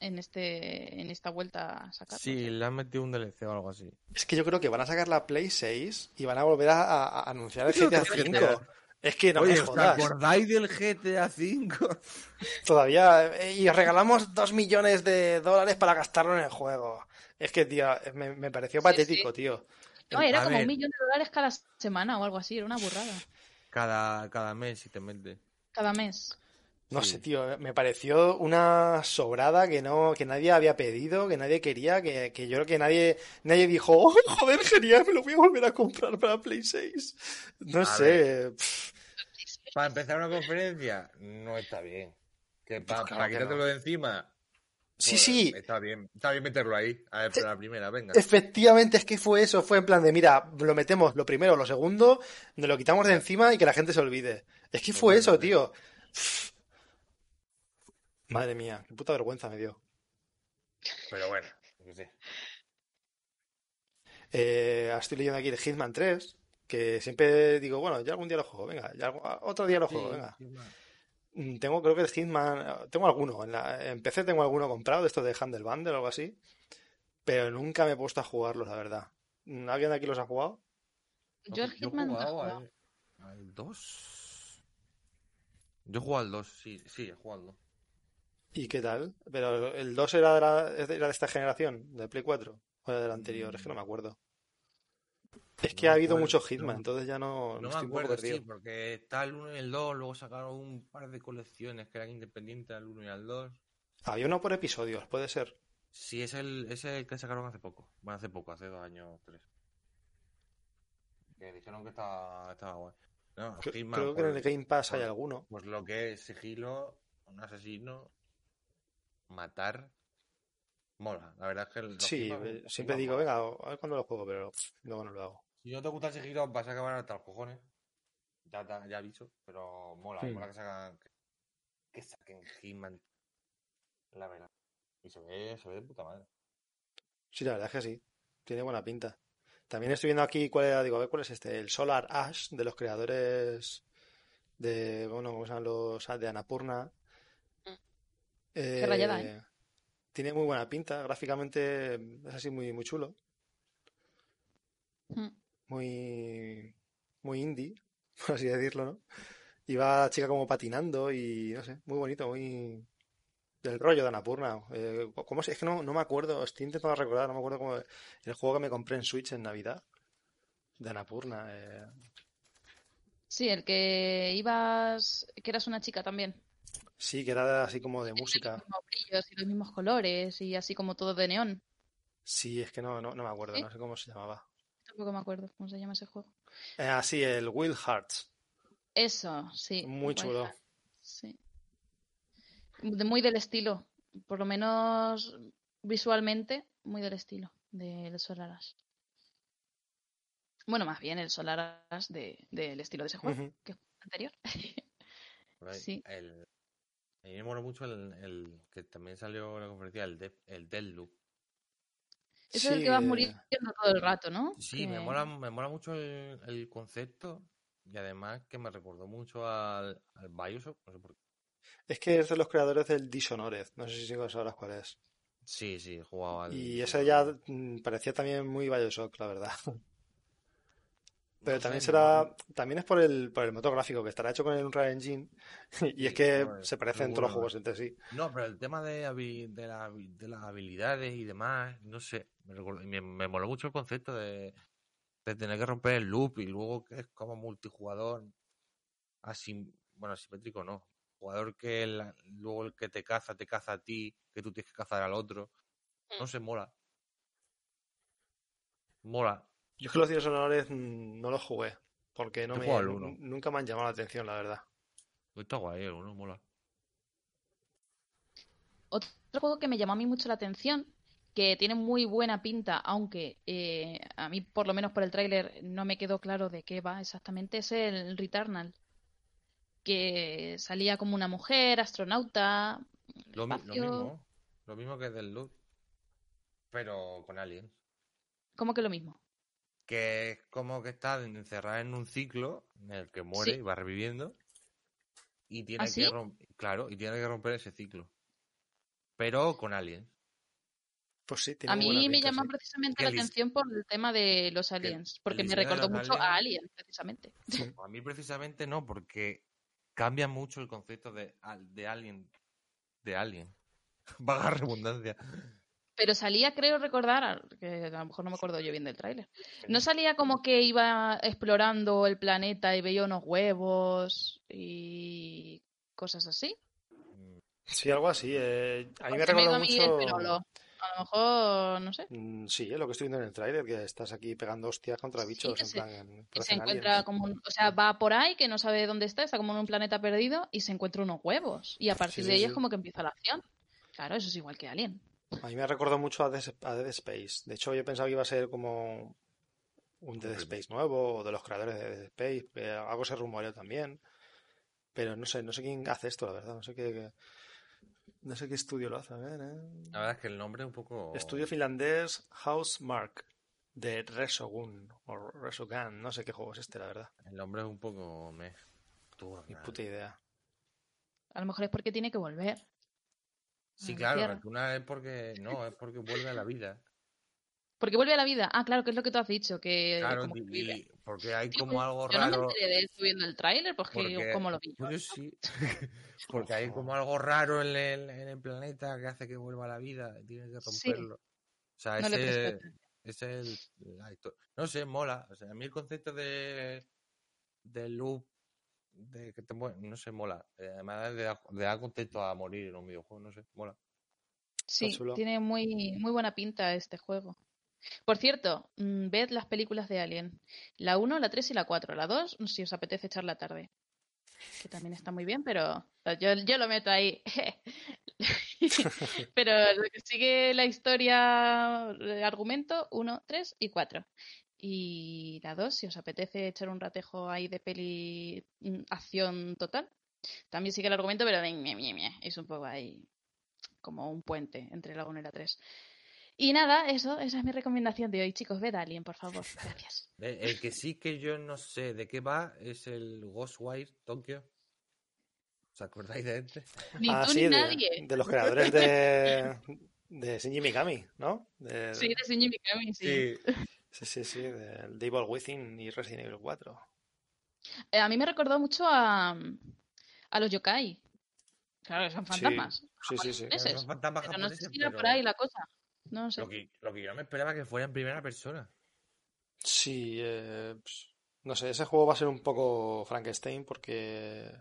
en este en esta vuelta a sacar. Sí, le han metido un DLC o algo así. Es que yo creo que van a sacar la Play 6 y van a volver a, a- a anunciar el GTA V. Es que no Oye, me ¿os jodas. acordáis del GTA V? Todavía. eh, Y os regalamos dos millones de dólares para gastarlo en el juego. Es que, tío, me, me pareció Sí, patético, sí. tío. No, era A como ver. un millón de dólares cada semana o algo así, era una burrada. Cada, cada mes, si te metes. Cada mes. No Sí. sé, tío, me pareció una sobrada que no, que nadie había pedido, que nadie quería, que, que yo creo que nadie, nadie dijo, oh, joder, genial, me lo voy a volver a comprar para Play 6. No A sé. Para empezar una conferencia, no está bien. Que pa- Claro para quitártelo no. de encima. Sí, pues, sí. Está bien, está bien meterlo ahí. A ver, pero la primera, venga. Efectivamente, es que fue eso, fue en plan de, mira, lo metemos lo primero, lo segundo, nos lo quitamos de encima y que la gente se olvide. Es que fue eso, tío. Pff. Madre mía, qué puta vergüenza me dio. Pero bueno, yo sé. Eh, estoy leyendo aquí el Hitman 3, que siempre digo, bueno, ya algún día lo juego, venga, ya otro día lo juego, Sí, venga. sí. Mm, Tengo, creo que el Hitman, tengo alguno, en, la, en PC tengo alguno comprado, de estos de Handle Bundle o algo así, pero nunca me he puesto a jugarlos, la verdad. Mm, ¿Alguien de aquí los ha jugado? Yo el Hitman he jugado jugado. al 2. Yo he jugado al 2, sí, sí, he jugado al 2. ¿Y qué tal? Pero el 2 era de, la- era de esta generación, de Play 4, o era del anterior, es que no me acuerdo. Es que No ha habido acuerdo, muchos Hitman, no. entonces ya no, No me acuerdo, sí, porque está el 1 y el 2, luego sacaron un par de colecciones que eran independientes al 1 y al 2. Había uno por episodios, puede ser. Sí, es el, es el que sacaron hace poco. Bueno, hace poco, hace dos años, tres. Que dijeron que estaba, estaba guay. No, Hitman, Creo que en el pues, Game Pass hay por- alguno. Pues lo que es sigilo, un asesino, matar, mola. La verdad es que los Sí, eh, siempre digo, venga, a ver cuándo lo juego, pero luego no lo hago. Si no te gusta el sigilo, vas a acabar hasta los cojones. Ya, ya, ya aviso, pero mola, mola que saquen, que, que saquen Hitman. La verdad. Y se ve, se ve de puta madre. Sí, la verdad es que sí. Tiene buena pinta. También estoy viendo aquí cuál era, digo, a ver cuál es este, el Solar Ash de los creadores de, bueno, ¿cómo se llaman los de Qué rayada, ¿eh? Tiene muy buena pinta, gráficamente es así muy, muy chulo, Mm. muy, muy indie, por así decirlo, ¿no? Y va la chica como patinando y no sé, muy bonito, muy del rollo de Annapurna. Eh, ¿cómo se- Es que no, no me acuerdo, estoy intentando recordar, no me acuerdo cómo el juego que me compré en Switch en Navidad de Annapurna. eh, Sí, el que ibas, que eras una chica también. Sí, que era así como de música. Los mismos brillos y los mismos colores y así como todo de neón. Sí, es que no, no, no me acuerdo, ¿Sí? no sé cómo se llamaba. Tampoco me acuerdo cómo se llama ese juego. Eh, ah, sí, el Will Hearts. Eso, sí. Muy chulo. Sí. De- muy del estilo, por lo menos visualmente, muy del estilo del Solar Ash. Bueno, más bien el Solar Ash de- del estilo de ese juego, que el anterior. Por ahí, Sí. el- a mí me mola mucho el, el que también salió en la conferencia, el, de, el es el que vas eh, muriendo todo el rato, ¿no? Sí, me mola, me mola mucho el, el concepto y además que me recordó mucho al, al Bioshock, no sé por qué. Es que es de los creadores del Dishonored, no sé si sabrás cuál es. Sí, sí, he jugado al... Y ese ya mm, parecía también muy Bioshock, la verdad. Pero No también sé, será, no- también es por el, por el motor gráfico, que estará hecho con el Unreal Engine, y es que se parecen todos los juegos entre sí. No, pero el tema de, de, la habi- de las habilidades y demás, no sé, me, me, me moló mucho el concepto de, de tener que romper el loop y luego que es como multijugador, así, bueno, asimétrico no, jugador que la- luego el que te caza, te caza a ti, que tú tienes que cazar al otro, no sé, mola. Mola. Yo es que los Dishonored mm, no los jugué, porque no me, nunca me han llamado la atención, la verdad. Está guay, el uno mola. Otro juego que me llamó a mí mucho la atención, que tiene muy buena pinta, aunque eh, a mí, por lo menos por el tráiler, no me quedó claro de qué va exactamente, es el Returnal. Que salía como una mujer, astronauta, Lo, mi- lo espacio. mismo, lo mismo que del loop, pero con aliens. ¿Cómo que lo mismo? Que es como que está encerrada en un ciclo en el que muere Sí. y va reviviendo y tiene ¿Ah, que sí? romper, claro, y tiene que romper ese ciclo. pero con aliens. Pues sí, tiene A mí me llama sí. precisamente la atención por el tema de los aliens, porque me recordó mucho a aliens- Alien, precisamente. A mí precisamente no, porque cambia mucho el concepto de, al- de alien. De alien. Vaga redundancia. Pero salía, creo recordar, que a lo mejor no me acuerdo yo bien del tráiler. ¿No salía como que iba explorando el planeta y veía unos huevos y cosas así? Sí, algo así. eh, a mí me recuerda mucho... A lo mejor, no sé, Mm, Sí, es lo que estoy viendo en el tráiler, que estás aquí pegando hostias contra Sí, bichos, que en se- plan, que se encuentra como un, o sea, va por ahí, que no sabe dónde está, está como en un planeta perdido y se encuentra unos huevos. Y a partir Sí, de sí, ahí es como que empieza la acción. Claro, eso es igual que Alien. A mí me recordó mucho a Dead, a Dead Space. De hecho, yo pensaba que iba a ser como un Dead Space nuevo, o de los creadores de Dead Space, que algo se rumoreó también. Pero no sé, no sé quién hace esto, la verdad. No sé qué, qué- no sé qué estudio lo hace. A ver, ¿eh? La verdad es que el nombre es un poco. Estudio finlandés Housemark de Resogun o Resogun, no sé qué juego es este, la verdad. El nombre es un poco. Me... Tú, Ni puta idea. A lo mejor es porque tiene que volver. Sí, la claro. Repuna es porque. No, es porque vuelve a la vida. Porque vuelve a la vida. Ah, claro, que es lo que tú has dicho, que Claro, como y- porque hay como algo Yo no me raro. enteré de esto viendo el tráiler, porque Porque, como lo vi. yo. sí. Porque hay como algo raro en el, en el planeta que hace que vuelva a la vida. y Tiene que Sí. romperlo. O sea, No ese, es el, la No sé, mola. O sea, a mí el concepto de, de loop, de que te mue- no sé, mola. Eh, Además le da, le da contexto a morir en un videojuego, no sé, mola. Sí, tiene muy, muy buena pinta este juego. Por cierto, mm, ved las películas de Alien. La 1, la 3 y la 4. La 2, si os apetece echar la tarde. Que también está muy bien, pero yo, yo lo meto ahí. pero lo que sigue la historia, el argumento, 1, 3 y 4. Y la 2, si os apetece echar un ratejo ahí de peli mm, acción total. También sigue el argumento, pero mie, mie, mie, es un poco ahí como un puente entre la 1 y la 3. Y nada, eso, esa es mi recomendación de hoy, chicos. Ved a Alien, por favor. Gracias. El, el que sí que yo no sé de qué va es el Ghostwire Tokyo. ¿Os acordáis de este? Ni ah, tú sí, ni de, nadie. de los creadores de, de Shinji Mikami, ¿no? De- Sí, de Shinji Mikami, sí. Sí, sí, sí, del Devil Within y Resident Evil 4. Eh, a mí me recordó mucho a, a los yokai. Claro, son fantasmas. Sí, sí, sí. japoneses. Son fantasmas Pero no sé si era pero por ahí la cosa. No sé. Lo que, lo que yo no me esperaba que fuera en primera persona. Sí, eh, pues, no sé, ese juego va a ser un poco Frankenstein porque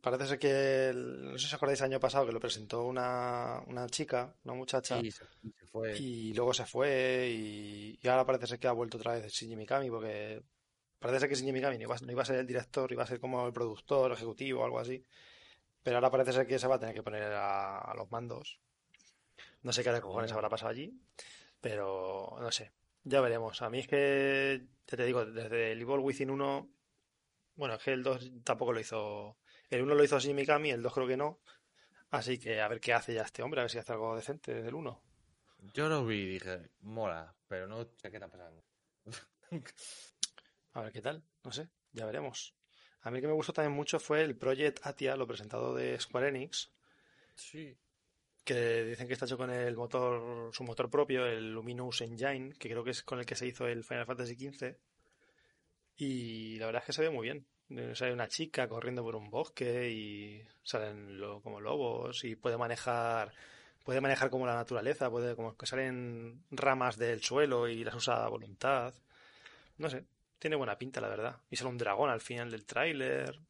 parece ser que, el- no sé si os acordáis el año pasado que lo presentó una, una chica, una muchacha, Sí, se, se fue. y luego se fue y, y ahora parece ser que ha vuelto otra vez Shinji Mikami porque parece ser que Shinji Mikami no iba, no iba a ser el director, iba a ser como el productor, ejecutivo algo así, pero ahora parece ser que se va a tener que poner a, a los mandos. No sé qué de cojones habrá pasado allí, pero no sé, ya veremos. A mí es que, ya te digo, desde el Evil Within 1, bueno, es que el 2 tampoco lo hizo, el 1 lo hizo Shinji Mikami, el 2 creo que no, así que a ver qué hace ya este hombre, a ver si hace algo decente desde el 1. Yo lo vi y dije, mola, pero no sé qué está pasando. A ver qué tal, no sé, ya veremos. A mí que me gustó también mucho fue el Project Atia, lo presentado de Square Enix, sí. que dicen que está hecho con el motor, su motor propio, el Luminous Engine, que creo que es con el que se hizo el Final Fantasy XV. Y la verdad es que se ve muy bien. Eh, Sale una chica corriendo por un bosque y salen lo- como lobos y puede manejar, puede manejar como la naturaleza, puede como que salen ramas del suelo y las usa a voluntad. No sé, tiene buena pinta la verdad. Y sale un dragón al final del tráiler.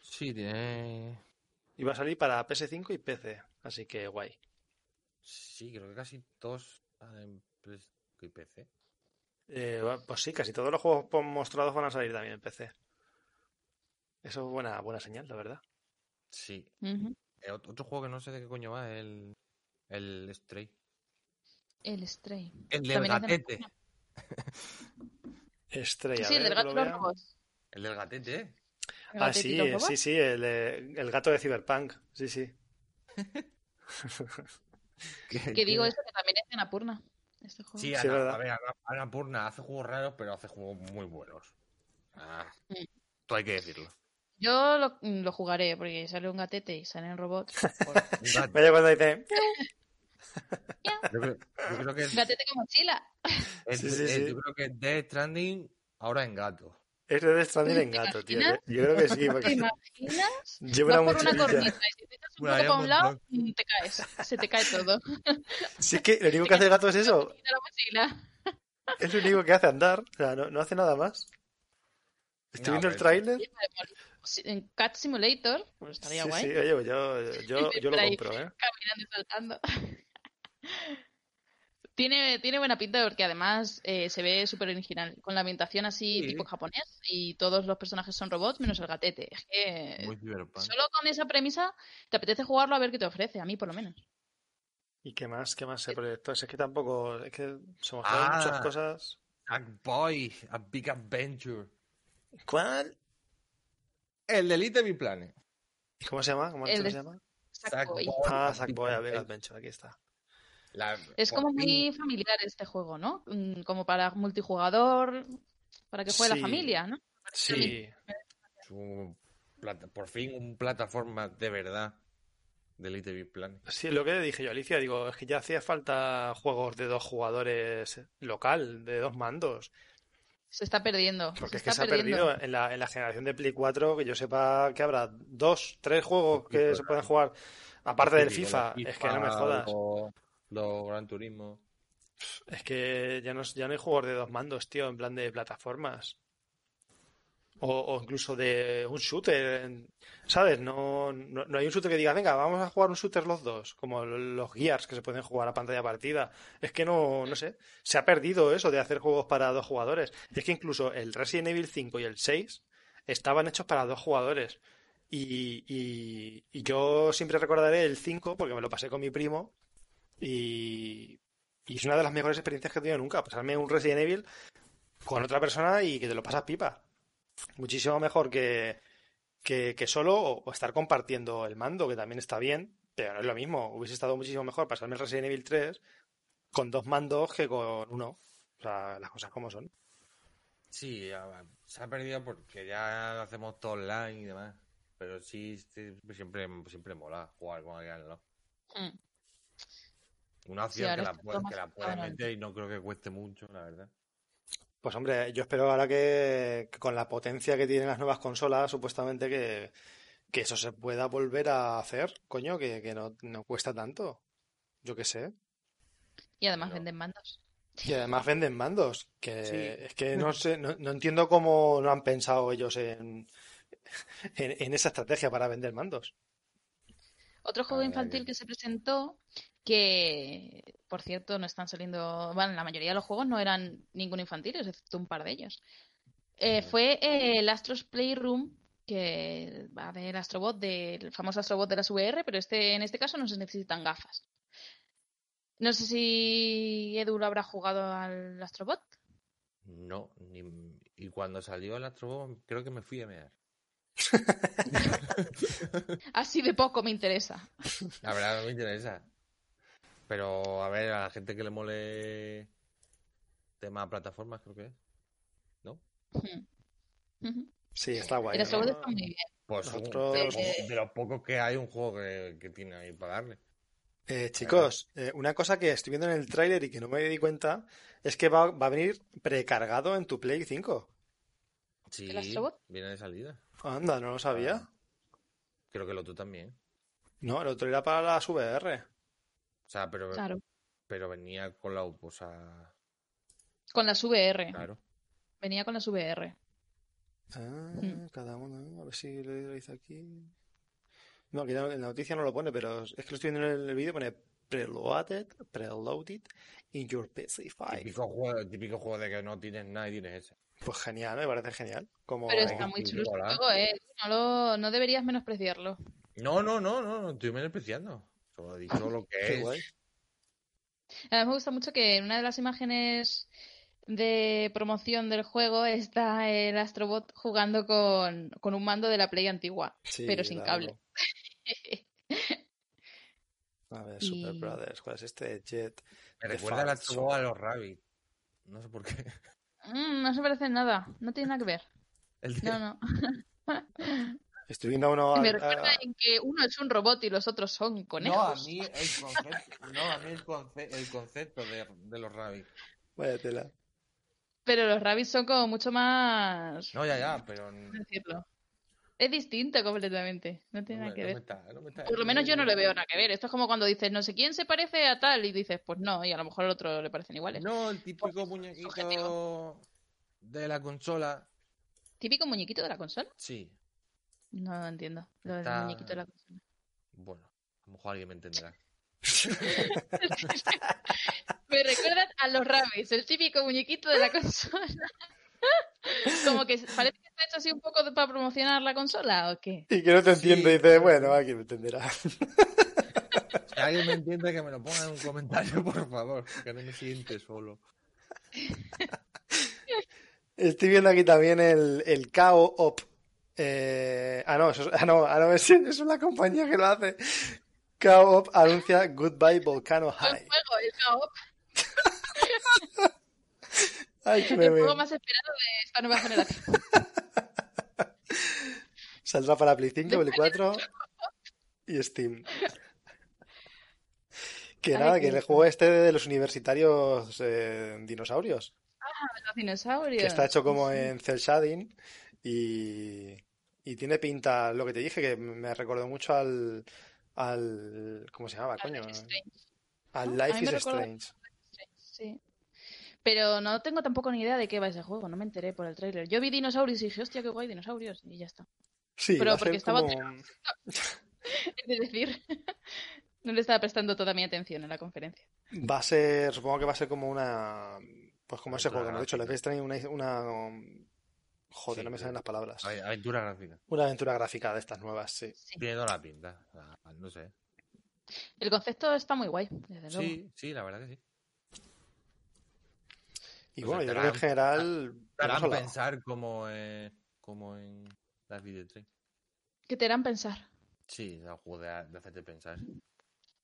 Sí, tiene. Y va a salir para PS5 y PC, así que guay. Sí, creo que casi todos en Play y PC. Eh, pues sí, casi todos los juegos mostrados van a salir también en PC. Eso es buena, buena señal, la verdad. Sí. Eh, ot- otro juego que no sé de qué coño va, el. El Stray. El Stray. El del es gatete. Estrella, Sí, el del a ver, gato que y lo los vea. robots. El del gatete, ¿eh? Ah, sí, sí, sí, el, eh, el gato de Cyberpunk. Sí, sí. Que digo eso, que también es de Napurna. Este juego. Sí, Sí, Ana, ¿verdad? a ver, Ana- Annapurna hace juegos raros, pero hace juegos muy buenos. Ah, Mm. esto hay que decirlo. Yo lo, lo jugaré porque sale un gatete y salen robots. Pues, gato. Vaya cuando dice. Yo creo, yo creo que, gatete con mochila. es- Sí, sí, es- sí. yo creo que Death Stranding ahora en gato. Es de Stranding en gato, tío. Yo, yo creo que sí, ¿Te porque imaginas? lleva Vas por una cornisa y si te echas un Bueno, poco para un lado, mm, te caes. Se te cae todo. Si es que lo único que hace el gato es eso. Quita la mochila. Es lo único que hace andar. O sea, no, no hace nada más. Estoy No, viendo el pero- tráiler. En Cat Simulator, pues estaría Sí, guay. sí, oye, yo, yo, yo, lo compro, ¿eh? caminando y saltando. tiene, tiene buena pinta porque además eh, se ve súper original, con la ambientación así Sí. tipo japonés y todos los personajes son robots menos el gatete. Es que Muy solo con esa premisa te apetece jugarlo a ver qué te ofrece, a mí por lo menos. ¿Y qué más? ¿Qué más se proyectó? Es que tampoco. Es que se mostraron Ah. muchas cosas. Sackboy, A Big Adventure. ¿Cuál? El de Little Big Planet. ¿Cómo se llama? ¿Cómo El de- se llama? Sackboy. Ah, Sackboy, a ver, Adventure, aquí está. La- Es como muy familiar este juego, ¿no? Mm, Como para multijugador, para que juegue Sí. la familia, ¿no? Sí, su por fin un plataforma de verdad de Little Big Planet. sí, lo que dije yo, Alicia, digo, es que ya hacía falta juegos de dos jugadores local, de dos mandos. Se está perdiendo. Porque es se que está se ha perdido en la, en la generación de Play 4, que yo sepa que habrá dos, tres juegos que se pueden jugar, aparte del FIFA. Es que no me jodas. Los, los Gran Turismo. Es que ya no, ya no hay juegos de dos mandos, tío, en plan de plataformas. O, incluso de un shooter, ¿sabes? No, no, no hay un shooter que diga, venga, vamos a jugar un shooter los dos, como los Gears que se pueden jugar a pantalla partida. Es que no, no sé, se ha perdido eso de hacer juegos para dos jugadores. Es que incluso el Resident Evil 5 y el 6 estaban hechos para dos jugadores. Y, y, y yo siempre recordaré el 5 porque me lo pasé con mi primo y, y es una de las mejores experiencias que he tenido nunca, pasarme un Resident Evil con otra persona y que te lo pasas pipa. Muchísimo mejor que, que, que solo o, o estar compartiendo el mando, que también está bien, pero no es lo mismo. Hubiese estado muchísimo mejor pasarme el Resident Evil 3 con dos mandos que con uno. O sea, las cosas como son. Sí, se ha perdido porque ya lo hacemos todo online y demás. Pero sí, sí, siempre, siempre mola jugar con alguien al lado. Mm. Una opción que la, puedes, que la puedes meter y no creo que cueste mucho, la verdad. Pues hombre, yo espero ahora que, que con la potencia que tienen las nuevas consolas, supuestamente que, que eso se pueda volver a hacer, coño, que, que no, no cuesta tanto. Yo qué sé. Y además No. venden mandos. Y además venden mandos, que Sí. es que no sé, no, no entiendo cómo no han pensado ellos en, en, en esa estrategia para vender mandos. Otro juego Ah, infantil que se presentó, que por cierto no están saliendo, bueno, la mayoría de los juegos no eran ningún infantil, excepto un par de ellos. Eh, fue eh, el Astros Playroom, que va del Astrobot, del famoso Astrobot de las VR, pero este, en este caso no se necesitan gafas. No sé si Edu lo habrá jugado al Astrobot. No, ni... y cuando salió el Astrobot creo que me fui a mear. Así de poco me interesa. La verdad no me interesa. Pero a ver, a la gente que le mole tema plataformas creo que es. ¿No? Sí, está guay. Astrobot ¿no? está muy bien. Pues un- Nosotros- de, los pocos, de los pocos que hay un juego que, que tiene ahí para darle. Eh, chicos, eh, una cosa que estoy viendo en el tráiler y que no me di cuenta es que va, va a venir precargado en tu Play 5. Sí, ¿El Astrobot? viene de salida. Anda, no lo sabía. Ah. Creo que lo tú también. No, el otro era para las VR. O sea, pero, Claro. pero venía con la o sea, Con las VR. claro. Venía con las VR. Ah, Mm. cada uno, a ver si lo dice aquí. No, aquí en la noticia no lo pone, pero es que lo estoy viendo en el vídeo, pone preloaded, preloaded in your PC5. Típico juego, típico juego de que no tienes nada y tienes ese. Pues genial, me parece genial. Como... Pero está muy chulo este mola. juego, ¿eh? No, lo- no deberías menospreciarlo. No, no, no, no, no estoy menospreciando. Solo he dicho lo que Qué es. guay. Además me gusta mucho que en una de las imágenes de promoción del juego está el Astrobot jugando con, con un mando de la Play antigua, Sí, pero sin claro. cable. A ver, Y- Super Brothers, ¿cuál es este? Jet. Me recuerda el Fast Astrobot a los Rabbit. No sé por qué. Mm, no se parece en nada, no tiene nada que ver. El de- No, no. Estoy viendo a uno. Me recuerda en que uno es un robot y los otros son conejos. No, a mí el concepto, no, a mí el, conce el concepto de, de los rabbits. Vaya tela. Pero los rabbits son como mucho más. No, ya, ya, pero. Decirlo. Es distinto completamente. No tiene no nada que ver. está- no está- Por lo menos yo no le veo nada que ver. Esto es como cuando dices, no sé quién se parece a tal, y dices, pues no, y a lo mejor al otro le parecen iguales. No, el típico muñequito subjetivo. de la consola. ¿Típico muñequito de la consola? Sí, No entiendo. Lo del muñequito de la consola. bueno, a lo mejor alguien me entenderá. Me recuerdan a los rabbits, el típico muñequito de la consola. Como que parece que está hecho así un poco de- para promocionar la consola, ¿o qué? Y que no te Sí. entiende y dice, bueno, aquí me entenderá. Si alguien me entiende, que me lo ponga en un comentario, por favor, que no me siente solo. Estoy viendo aquí también el, el KO Op. Eh, ah, no, eso es, ah, no, ah, no, es, es una compañía que lo hace. KO Op anuncia Goodbye Volcano El High. juego, el Chaop, Ay, qué el juego más esperado de esta nueva generación. Saldrá para Play 5, Play 4 y Steam. Que nada, que el juego este de los universitarios eh, dinosaurios. Los dinosaurios. Que está hecho como en cel shading y, y tiene pinta, lo que te dije, que me recordó mucho al, al ¿cómo se llama, Al coño? Life is Strange. Al ¿no? A Life is Strange. Sí. Pero no tengo tampoco ni idea de qué va ese juego, no me enteré por el tráiler. Yo vi dinosaurios y dije, hostia, qué guay, dinosaurios, y ya está. Sí, Pero a porque estaba como... Es decir, no le estaba prestando toda mi atención en la conferencia. Va a ser, supongo que va a ser como una, pues como ese juego que hemos dicho, is Strange, una, una, joder, Sí, no me salen las palabras. Ave- Aventura gráfica. Una aventura gráfica de estas nuevas, sí. Sí. Tiene toda la pinta. No sé. El concepto está muy guay, desde luego. Sí, sí, la verdad que sí. Y bueno, yo te creo que en general... Te hemos harán pensar como, eh, como en las videotrain. Que te harán pensar. Sí, el juego de, de hacerte pensar.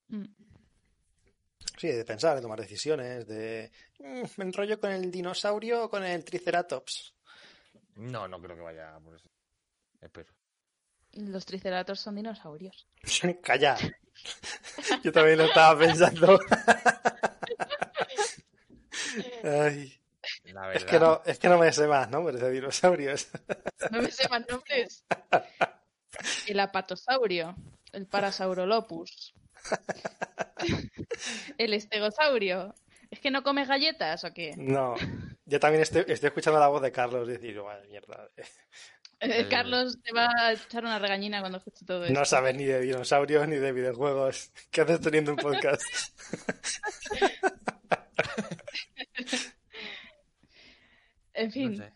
Mm. Sí, de pensar, de tomar decisiones, de... "Mm, me enrollo con el dinosaurio o con el triceratops. No, no creo que vaya por eso. Espero. Los triceratops son dinosaurios. Calla. Yo también lo estaba pensando. Ay, La es que no, es que no me sé más nombres de dinosaurios. No me sé más nombres. El apatosaurio, el parasaurolopus, el estegosaurio. ¿Es que no comes galletas o qué? No. Yo también estoy, estoy escuchando la voz de Carlos decir, vaya mierda. Eh, El- Carlos te va a echar una regañina cuando escuche todo esto. No sabes ni de dinosaurios ni de videojuegos. ¿Qué haces teniendo un podcast? En No fin, sé.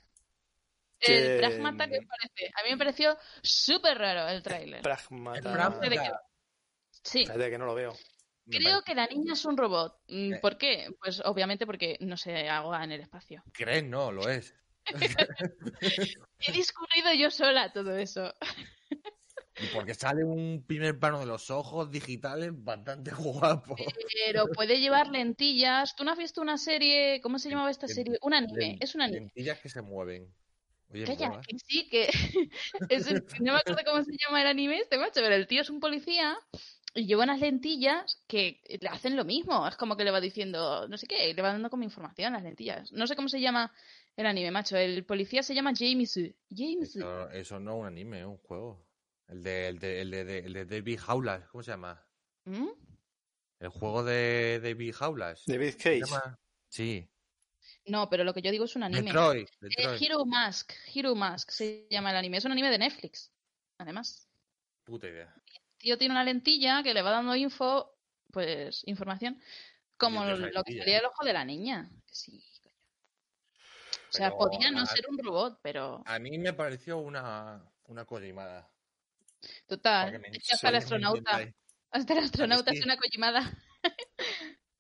el Pragmata, ¿qué parece? A mí me pareció súper raro el tráiler. Pragmata. Pragmata. de qué? Sí, Espérate que no lo veo. Creo que la niña es un robot. Mm. ¿Por qué? Pues obviamente porque no se ahoga en el espacio. ¿Crees? No, lo es. He discurrido yo sola todo eso. Y porque sale un primer plano de los ojos digitales bastante guapo. Pero puede llevar lentillas. ¿Tú no has visto una serie? ¿Cómo se llamaba esta serie? Un anime. Es un anime. Lentillas que se mueven. Oye, Calla, que sí, que es no me acuerdo cómo se llama el anime este macho, pero el tío es un policía y lleva unas lentillas que le hacen lo mismo. Es como que le va diciendo, no sé qué, le va dando como información las lentillas. No sé cómo se llama el anime, macho. El policía se llama Jamesu. Jamesu. Eso, eso no es un anime, es un juego. El de, el de, el de, el David Jaulas, ¿cómo se llama? ¿Mm? El juego de David Jaulas. David ¿Se Cage. llama? Sí. No, pero lo que yo digo es un anime. Detroit. Eh. Hero Mask. Hero Mask se llama el anime. Es un anime de Netflix, además. Puta idea. tío tiene una lentilla que le va dando info, pues información, como lo que sería ¿eh? el ojo de la niña. Sí, coño. O sea, Pero podía no a- ser un robot, pero A mí me pareció una, una colimada. Total. Hasta el astronauta, hasta el astronauta es una collimada.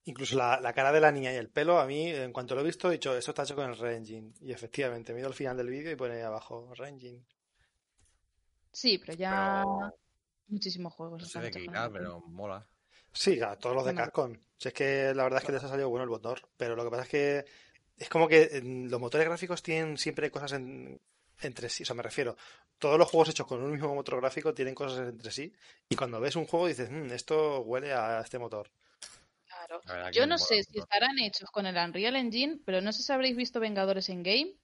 Incluso la, la cara de la niña y el pelo, a mí, en cuanto lo he visto, he dicho, esto está hecho con el Re-Engine. Y efectivamente, ido al final del vídeo y pone ahí abajo, Re-Engine. Sí, pero ya Pero muchísimos juegos. no sé de qué irá, pero mola. Sí, a todos los de Capcom. Si es que la verdad es que les ha salido bueno el motor. Pero lo que pasa es que es como que mm, los motores gráficos tienen siempre cosas en... entre sí. O sea, me refiero, todos los juegos hechos con un mismo motor gráfico tienen cosas entre sí. Y cuando ves un juego dices, mmm, esto huele a este motor. Claro. Yo no sé si estarán hechos con el Unreal Engine, pero no sé si habréis visto Vengadores en Game.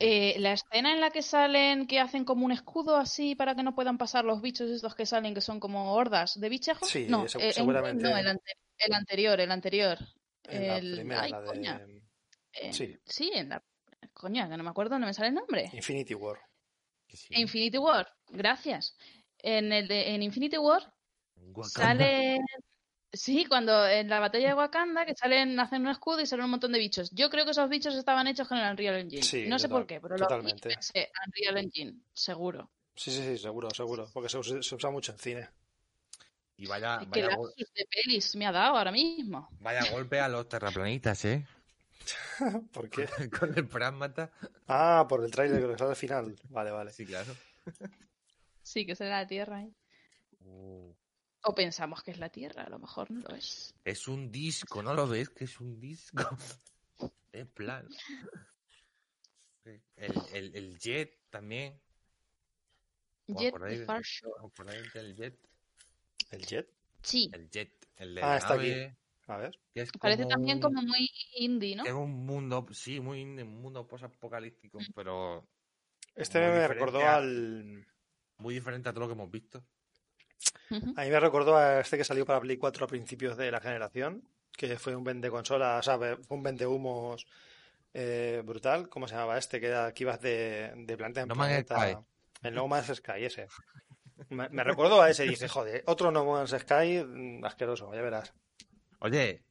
Eh, la escena en la que salen, que hacen como un escudo así para que no puedan pasar los bichos estos que salen, que son como hordas de bichejos. Sí, no, eh, seguramente. no, el, anterior, el anterior. el... la primera, de... Eh, sí. sí, en la... Coña, que no me acuerdo, no me sale el nombre. Infinity War. Infinity War, gracias. En, el de, en Infinity War sale Sí, cuando en la batalla de Wakanda, que salen, hacen un escudo y salen un montón de bichos. Yo creo que esos bichos estaban hechos con el Unreal Engine. no sé por qué, pero totalmente. lo pensé, Unreal Engine, seguro. Sí, sí, sí, seguro, seguro. Porque se, usa mucho en cine. Y vaya, vaya de pelis me ha dado ahora mismo. Vaya golpe a los terraplanistas, ¿eh? ¿Por qué? con el pragmata. Ah, por el trailer que sale al final. Vale, vale. Sí, claro. sí, que será la Tierra, ¿eh? Uh. O pensamos que es la Tierra, a lo mejor no lo es. Es un disco, ¿no lo ves? Que es un disco. Es plan. El, el, el Jet también. Jet de Far el Jet. ¿El Jet? Sí. El Jet. El de ah, está aquí. A ver. Parece también como muy indie, ¿no? Es un mundo, sí, muy indie, un mundo post-apocalíptico, mm. pero. Este me recordó al. Muy diferente a todo lo que hemos visto. A mí me recordó a este que salió para Play 4 a principios de la generación, que fue un vende consola, o sea, fue un vende humos eh, brutal. ¿Cómo se llamaba este? Que, era, que ibas de, de planeta en planeta. El No Man's Sky, ese. Me, me recordó a ese y dije, joder, otro No Man's Sky mm, asqueroso, ya verás. Oye,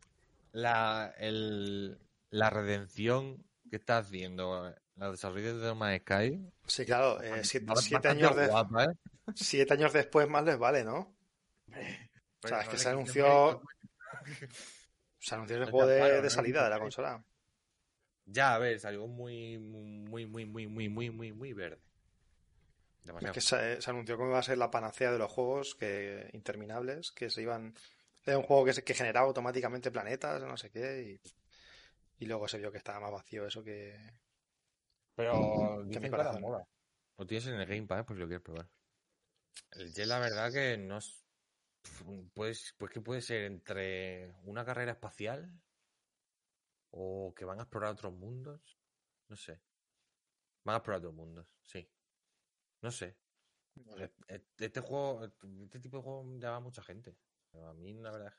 la, el, la redención que está haciendo la desarrollo de Man's Sky. Sí, claro, eh, siete, años de, ¿eh? siete años después más les vale, ¿no? o sea, es que se anunció. Se anunció el juego de, salida de la consola. Ya, a ver, salió muy, muy, muy, muy, muy, muy, muy, muy verde. Es que se, anunció cómo iba a ser la panacea de los juegos que interminables, que se iban. Era un juego que, que generaba automáticamente planetas, no sé qué, y, y luego se vio que estaba más vacío eso que. Pero dicen que. Lo tienes en el Game Pass, pues lo quieres probar. El Jet, la verdad que no es. Pues, pues que puede ser entre una carrera espacial o que van a explorar otros mundos. No sé. Van a explorar otros mundos, sí. No sé. E, e, este juego, este tipo de juego llama a mucha gente. A mí, la verdad.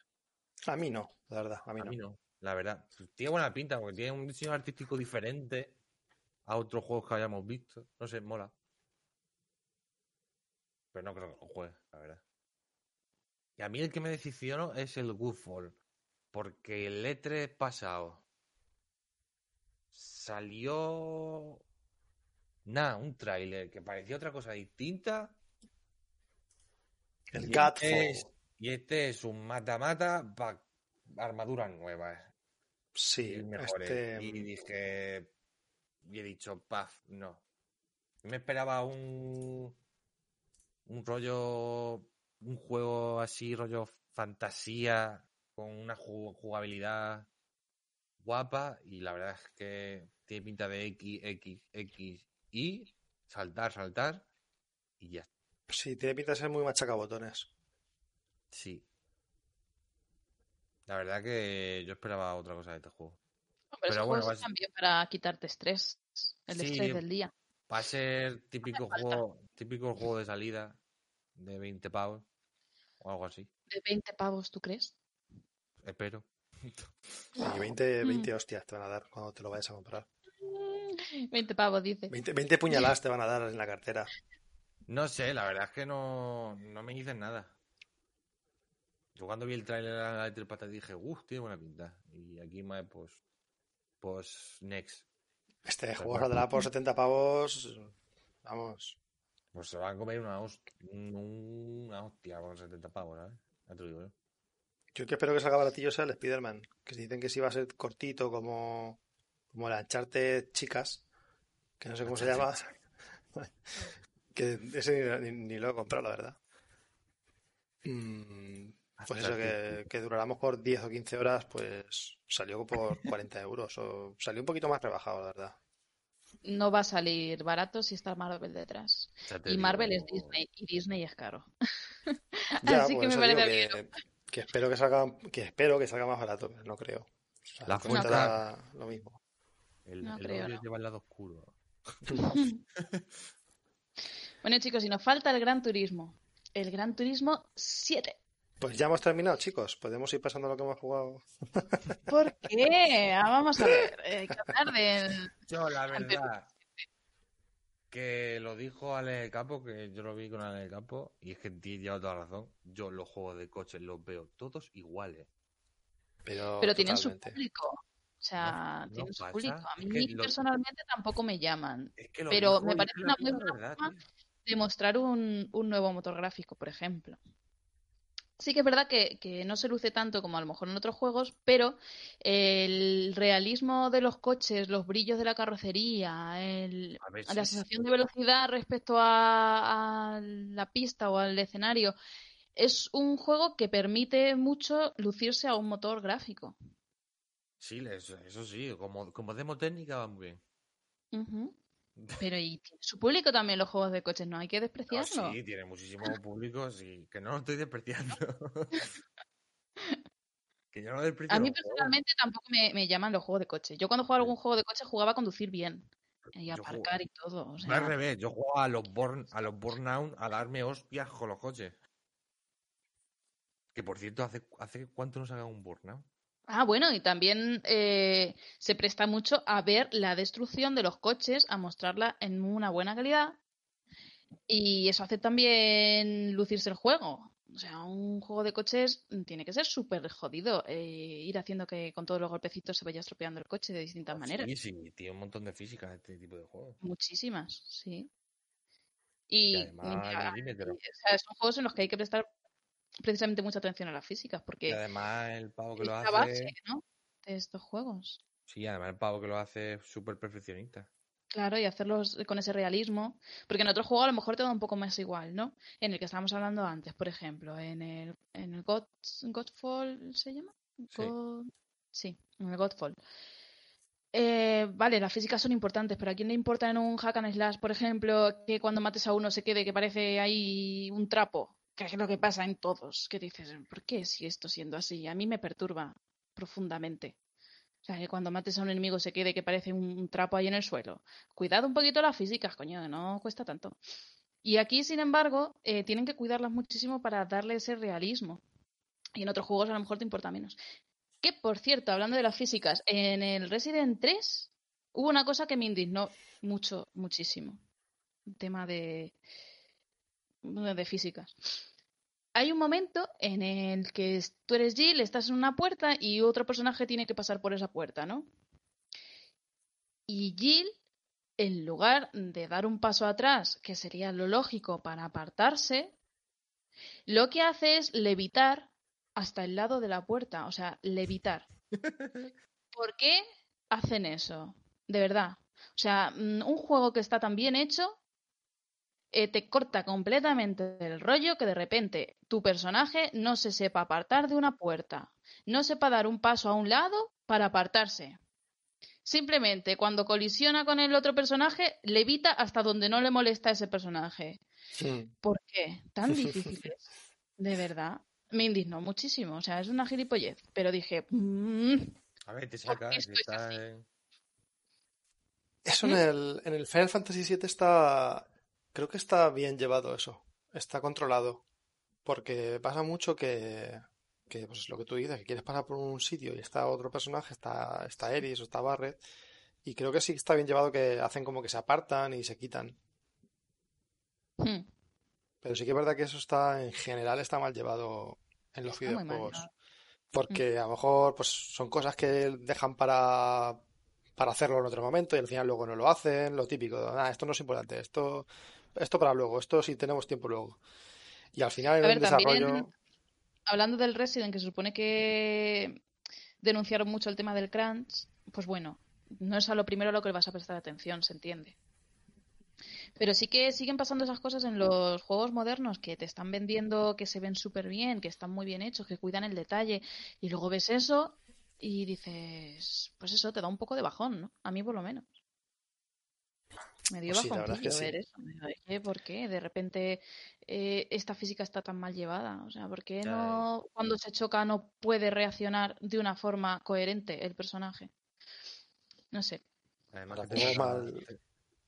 A mí no, la verdad. A mí, no. no. La verdad. Tiene buena pinta porque tiene un diseño artístico diferente a otros juegos que hayamos visto. No sé, mola. Pero no creo que lo juegue, la verdad. Y a mí el que me decisiono es el Goodfall. Porque el E3 pasado salió. Nada, un tráiler que parecía otra cosa distinta. El Godfall. Y este es un mata-mata para armaduras nuevas. Sí, y mejores. Este... Y dije. Y he dicho, paf, no. Me esperaba un un rollo, un juego así, rollo fantasía, con una jugabilidad guapa y la verdad es que tiene pinta de X, X, X, Y, saltar, saltar y ya. Sí, tiene pinta de ser muy machacabotones. Sí. La verdad que yo esperaba otra cosa de este juego. pero, bueno, va también para quitarte estrés, el estrés del día. Va a ser típico juego, típico juego de salida de 20 pavos o algo así. ¿De 20 pavos tú crees? Espero. Y 20, 20 hostias te van a dar cuando te lo vayas a comprar. 20 pavos, dice. 20, 20 puñaladas te van a dar en la cartera. No sé, la verdad es que no, no me dicen nada. Yo cuando vi el trailer de Pata dije, uff, tiene buena pinta. Y aquí, pues, pues, next. Este juego saldrá por 70 pavos. Vamos. Pues se va a comer una, hostia, una hostia con 70 pavos, ¿sabes? Ya te digo, ¿eh? Yo que espero que salga baratillo sea el Spider-Man. Que dicen que sí va a ser cortito como, como la Uncharted Chicas. Que no sé cómo se llama. que ese ni, lo he comprado, la verdad. Mm, pues eso, que, que duráramos por 10 o 15 horas, pues salió por 40 euros. O salió un poquito más rebajado, la verdad. no va a salir barato si está Marvel detrás. Y Marvel es Disney y Disney es caro. Así que me parece que, espero que salga que espero que salga más barato, pero no creo. la fuente lo mismo. El, no lleva el lado oscuro. bueno, chicos, y nos falta el Gran Turismo. El Gran Turismo 7. Pues ya hemos terminado, chicos. Podemos ir pasando lo que hemos jugado. ¿Por qué? Ah, vamos a ver. Hay que hablar. Yo, la verdad, que lo dijo Ale Campo, que yo lo vi con Ale Campo, y es que lleva toda la razón. Yo los juegos de coches los veo todos iguales. Pero, Pero tienen su público. O sea, tienen su público. A mí personalmente tampoco me llaman. pero me parece una muy buena forma de mostrar un, un nuevo motor gráfico, por ejemplo. Sí que es verdad que, no se luce tanto como a lo mejor en otros juegos, pero el realismo de los coches, los brillos de la carrocería, la sensación de velocidad respecto a, la pista o al escenario, es un juego que permite mucho lucirse a un motor gráfico. Sí, eso, sí, como, como demo técnica va muy bien. Pero y su público también los juegos de coches, no hay que despreciarlo. sí, tiene muchísimo público, sí, que no lo estoy despreciando. que yo no desprecio a mí personalmente tampoco me, llaman los juegos de coches. Yo cuando jugaba algún juego de coches jugaba a conducir bien. Y aparcar y todo. O al revés, yo jugaba a los Born, a los Burnout a darme hostias con los coches. Que por cierto, ¿hace, hace cuánto no se haga un Burnout? Ah, bueno, y también eh, se presta mucho a ver la destrucción de los coches, a mostrarla en una buena calidad. Y eso hace también lucirse el juego. O sea, un juego de coches tiene que ser súper jodido. Eh, ir haciendo que con todos los golpecitos se vaya estropeando el coche de distintas ah, maneras. Sí, sí, tiene un montón de física este tipo de juegos. Muchísimas, sí. Y, son juegos en los que hay que prestar precisamente mucha atención a las físicas, porque... Y además el pavo que lo hace... Base, ¿no? De estos juegos. Sí, además el pavo que lo hace es súper perfeccionista. Claro, y hacerlos con ese realismo. Porque en otro juego a lo mejor te da un poco más igual, ¿no? En el que estábamos hablando antes, por ejemplo, en el, en el God, Godfall, ¿se llama? Sí. en el Godfall. Eh, vale, las físicas son importantes, pero ¿a quién le importa en un hack and slash, por ejemplo, que cuando mates a uno se quede que parece ahí un trapo? Que es lo que pasa en todos, que dices, ¿por qué sigue esto siendo así? A mí me perturba profundamente. O sea, que cuando mates a un enemigo se quede que parece un trapo ahí en el suelo. Cuidado un poquito las físicas, coño, no cuesta tanto. Y aquí, sin embargo, eh, tienen que cuidarlas muchísimo para darle ese realismo. Y en otros juegos a lo mejor te importa menos. Que, por cierto, hablando de las físicas, en el Resident 3 hubo una cosa que me indignó mucho, muchísimo. Un tema de, de físicas hay un momento en el que tú eres Jill, estás en una puerta y otro personaje tiene que pasar por esa puerta, ¿no? Y Jill, en lugar de dar un paso atrás, que sería lo lógico para apartarse, lo que hace es levitar hasta el lado de la puerta, o sea, levitar. ¿Por qué hacen eso? De verdad. O sea, mm, un juego que está tan bien hecho eh, te corta completamente el rollo que de repente tu personaje no se sepa apartar de una puerta, no sepa dar un paso a un lado para apartarse. Simplemente cuando colisiona con el otro personaje, levita hasta donde no le molesta a ese personaje. ¿Por qué? Tan difícil De verdad. Me indignó muchísimo. O sea, es una gilipollez. Pero dije. Mm, a ver, te saca. Eso en el, en el Final Fantasy VII está Creo que está bien llevado eso. Está controlado. Porque pasa mucho que, que pues es lo que tú dices, que quieres pasar por un sitio y está otro personaje, está, está Eris o está Barret. Y creo que sí está bien llevado que hacen como que se apartan y se quitan. Hmm. Pero sí que es verdad que eso está, en general, está mal llevado en los videojuegos. Porque hmm. a lo mejor pues son cosas que dejan para, para hacerlo en otro momento y al final luego no lo hacen, lo típico. Ah, esto no es importante, esto esto para luego, esto si tenemos tiempo luego. Y al final en el desarrollo. hablando del Resident, que se supone que denunciaron mucho el tema del crunch, pues bueno, no es a lo primero a lo que le vas a prestar atención, se entiende. Pero sí que siguen pasando esas cosas en los juegos modernos que te están vendiendo que se ven súper bien, que están muy bien hechos, que cuidan el detalle, y luego ves eso y dices, pues eso te da un poco de bajón, ¿no? A mí por lo menos. Me dio pues bajo ver eso. ¿Por qué? De repente eh, esta física está tan mal llevada. O sea, ¿por qué no cuando se choca no puede reaccionar de una forma coherente el personaje? No sé. Además, te mal...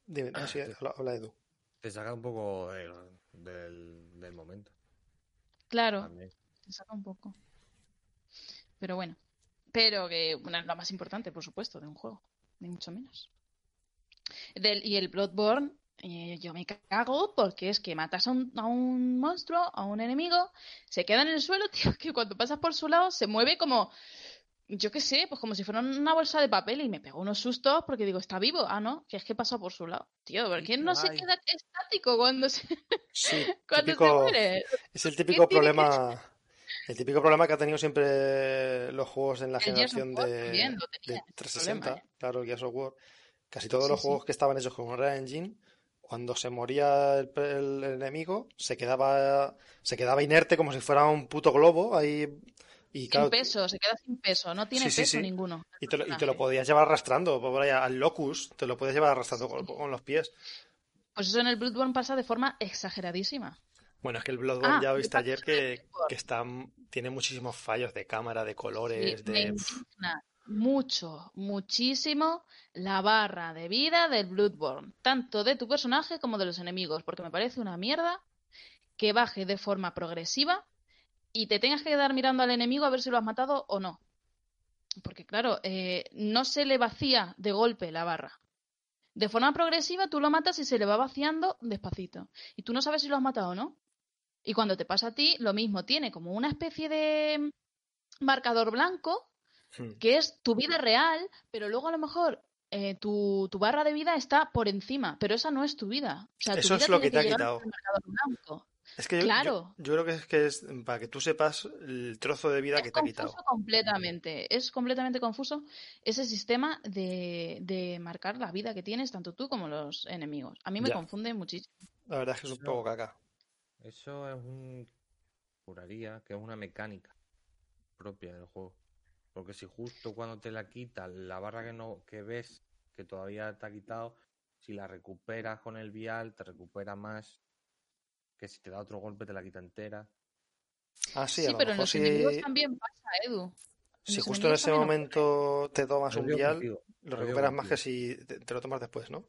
Dime, no, sí, habla, Edu. Te saca un poco del, del, momento. Claro, te saca un poco. Pero bueno. Pero que bueno, es lo más importante, por supuesto, de un juego. Ni mucho menos y el Bloodborne, eh, yo me cago porque es que matas a un, a un, monstruo, a un enemigo, se queda en el suelo, tío, que cuando pasas por su lado se mueve como, yo qué sé, pues como si fuera una bolsa de papel y me pego unos sustos porque digo, está vivo. Ah, no, que es que pasa por su lado. Tío, ¿por qué no se queda estático cuando se, sí, cuando se muere? Es el típico problema... El típico problema que ha tenido siempre los juegos en la generación de, de 360, ¿eh? claro, el Gears of War, Casi todos los juegos que estaban hechos con Unreal Engine, cuando se moría el, enemigo, se quedaba, se quedaba inerte como si fuera un puto globo ahí. Y, sin peso, se queda sin peso, no tiene peso ninguno. Y te, lo, y te, lo, podías llevar arrastrando, por allá, al locus, te lo podías llevar arrastrando con, los pies. Pues eso en el Bloodborne pasa de forma exageradísima. Bueno, es que el Bloodborne ah, ya viste ayer que, que está, tiene muchísimos fallos de cámara, de colores, de mucho, muchísimo la barra de vida del Bloodborne, tanto de tu personaje como de los enemigos, porque me parece una mierda que baje de forma progresiva y te tengas que quedar mirando al enemigo a ver si lo has matado o no. Porque claro, eh, no se le vacía de golpe la barra. De forma progresiva tú lo matas y se le va vaciando despacito. Y tú no sabes si lo has matado o no. Y cuando te pasa a ti, lo mismo, tiene como una especie de marcador blanco Hmm. que es tu vida real, pero luego a lo mejor eh, tu, barra de vida está por encima, pero esa no es tu vida. Eso es lo que te ha quitado. Es que yo, claro. yo, creo que es, que es para que tú sepas el trozo de vida que te ha quitado. completamente. Es completamente confuso ese sistema de, marcar la vida que tienes, tanto tú como los enemigos. A mí me confunde muchísimo. La verdad es que es un poco caca. Eso es un. Juraría que es una mecánica propia del juego. Porque si justo cuando te la quita la barra que no que ves que todavía te ha quitado, si la recuperas con el vial, te recupera más que si te da otro golpe te la quita entera. Ah, sí, pero en los enemigos también pasa, Edu. si justo en ese momento te tomas un vial, lo recuperas más que si te, lo tomas después, ¿no?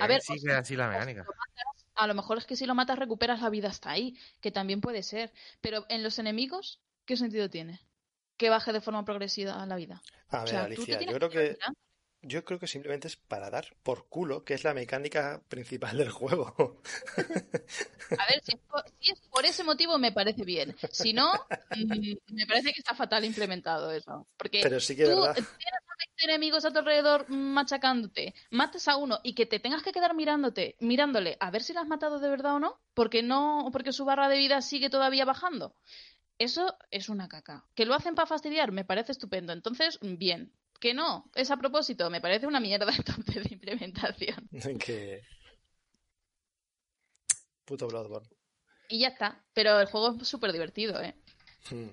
a ver, sí que así la mecánica. a lo mejor es que si lo matas recuperas la vida hasta ahí, que también puede ser. Pero en los enemigos, ¿qué sentido tiene? Que baje de forma progresiva la vida. A ver, Alicia, yo creo que, yo creo que simplemente es para dar por culo, que es la mecánica principal del juego. A ver, si es, por, ese motivo me parece bien. Si no, mm, me parece que está fatal implementado eso. Porque Pero sí que tú verdad. tienes a 20 enemigos a tu alrededor machacándote, mates a uno y que te tengas que quedar mirándote, mirándole a ver si lo has matado de verdad o no, porque no, porque su barra de vida sigue todavía bajando. Eso es una caca. ¿Que lo hacen para fastidiar? Me parece estupendo. Entonces, bien. Que no, es a propósito, me parece una mierda entonces de implementación. que. Puto Bloodborne. Y ya está. Pero el juego es súper divertido, ¿eh? Hmm.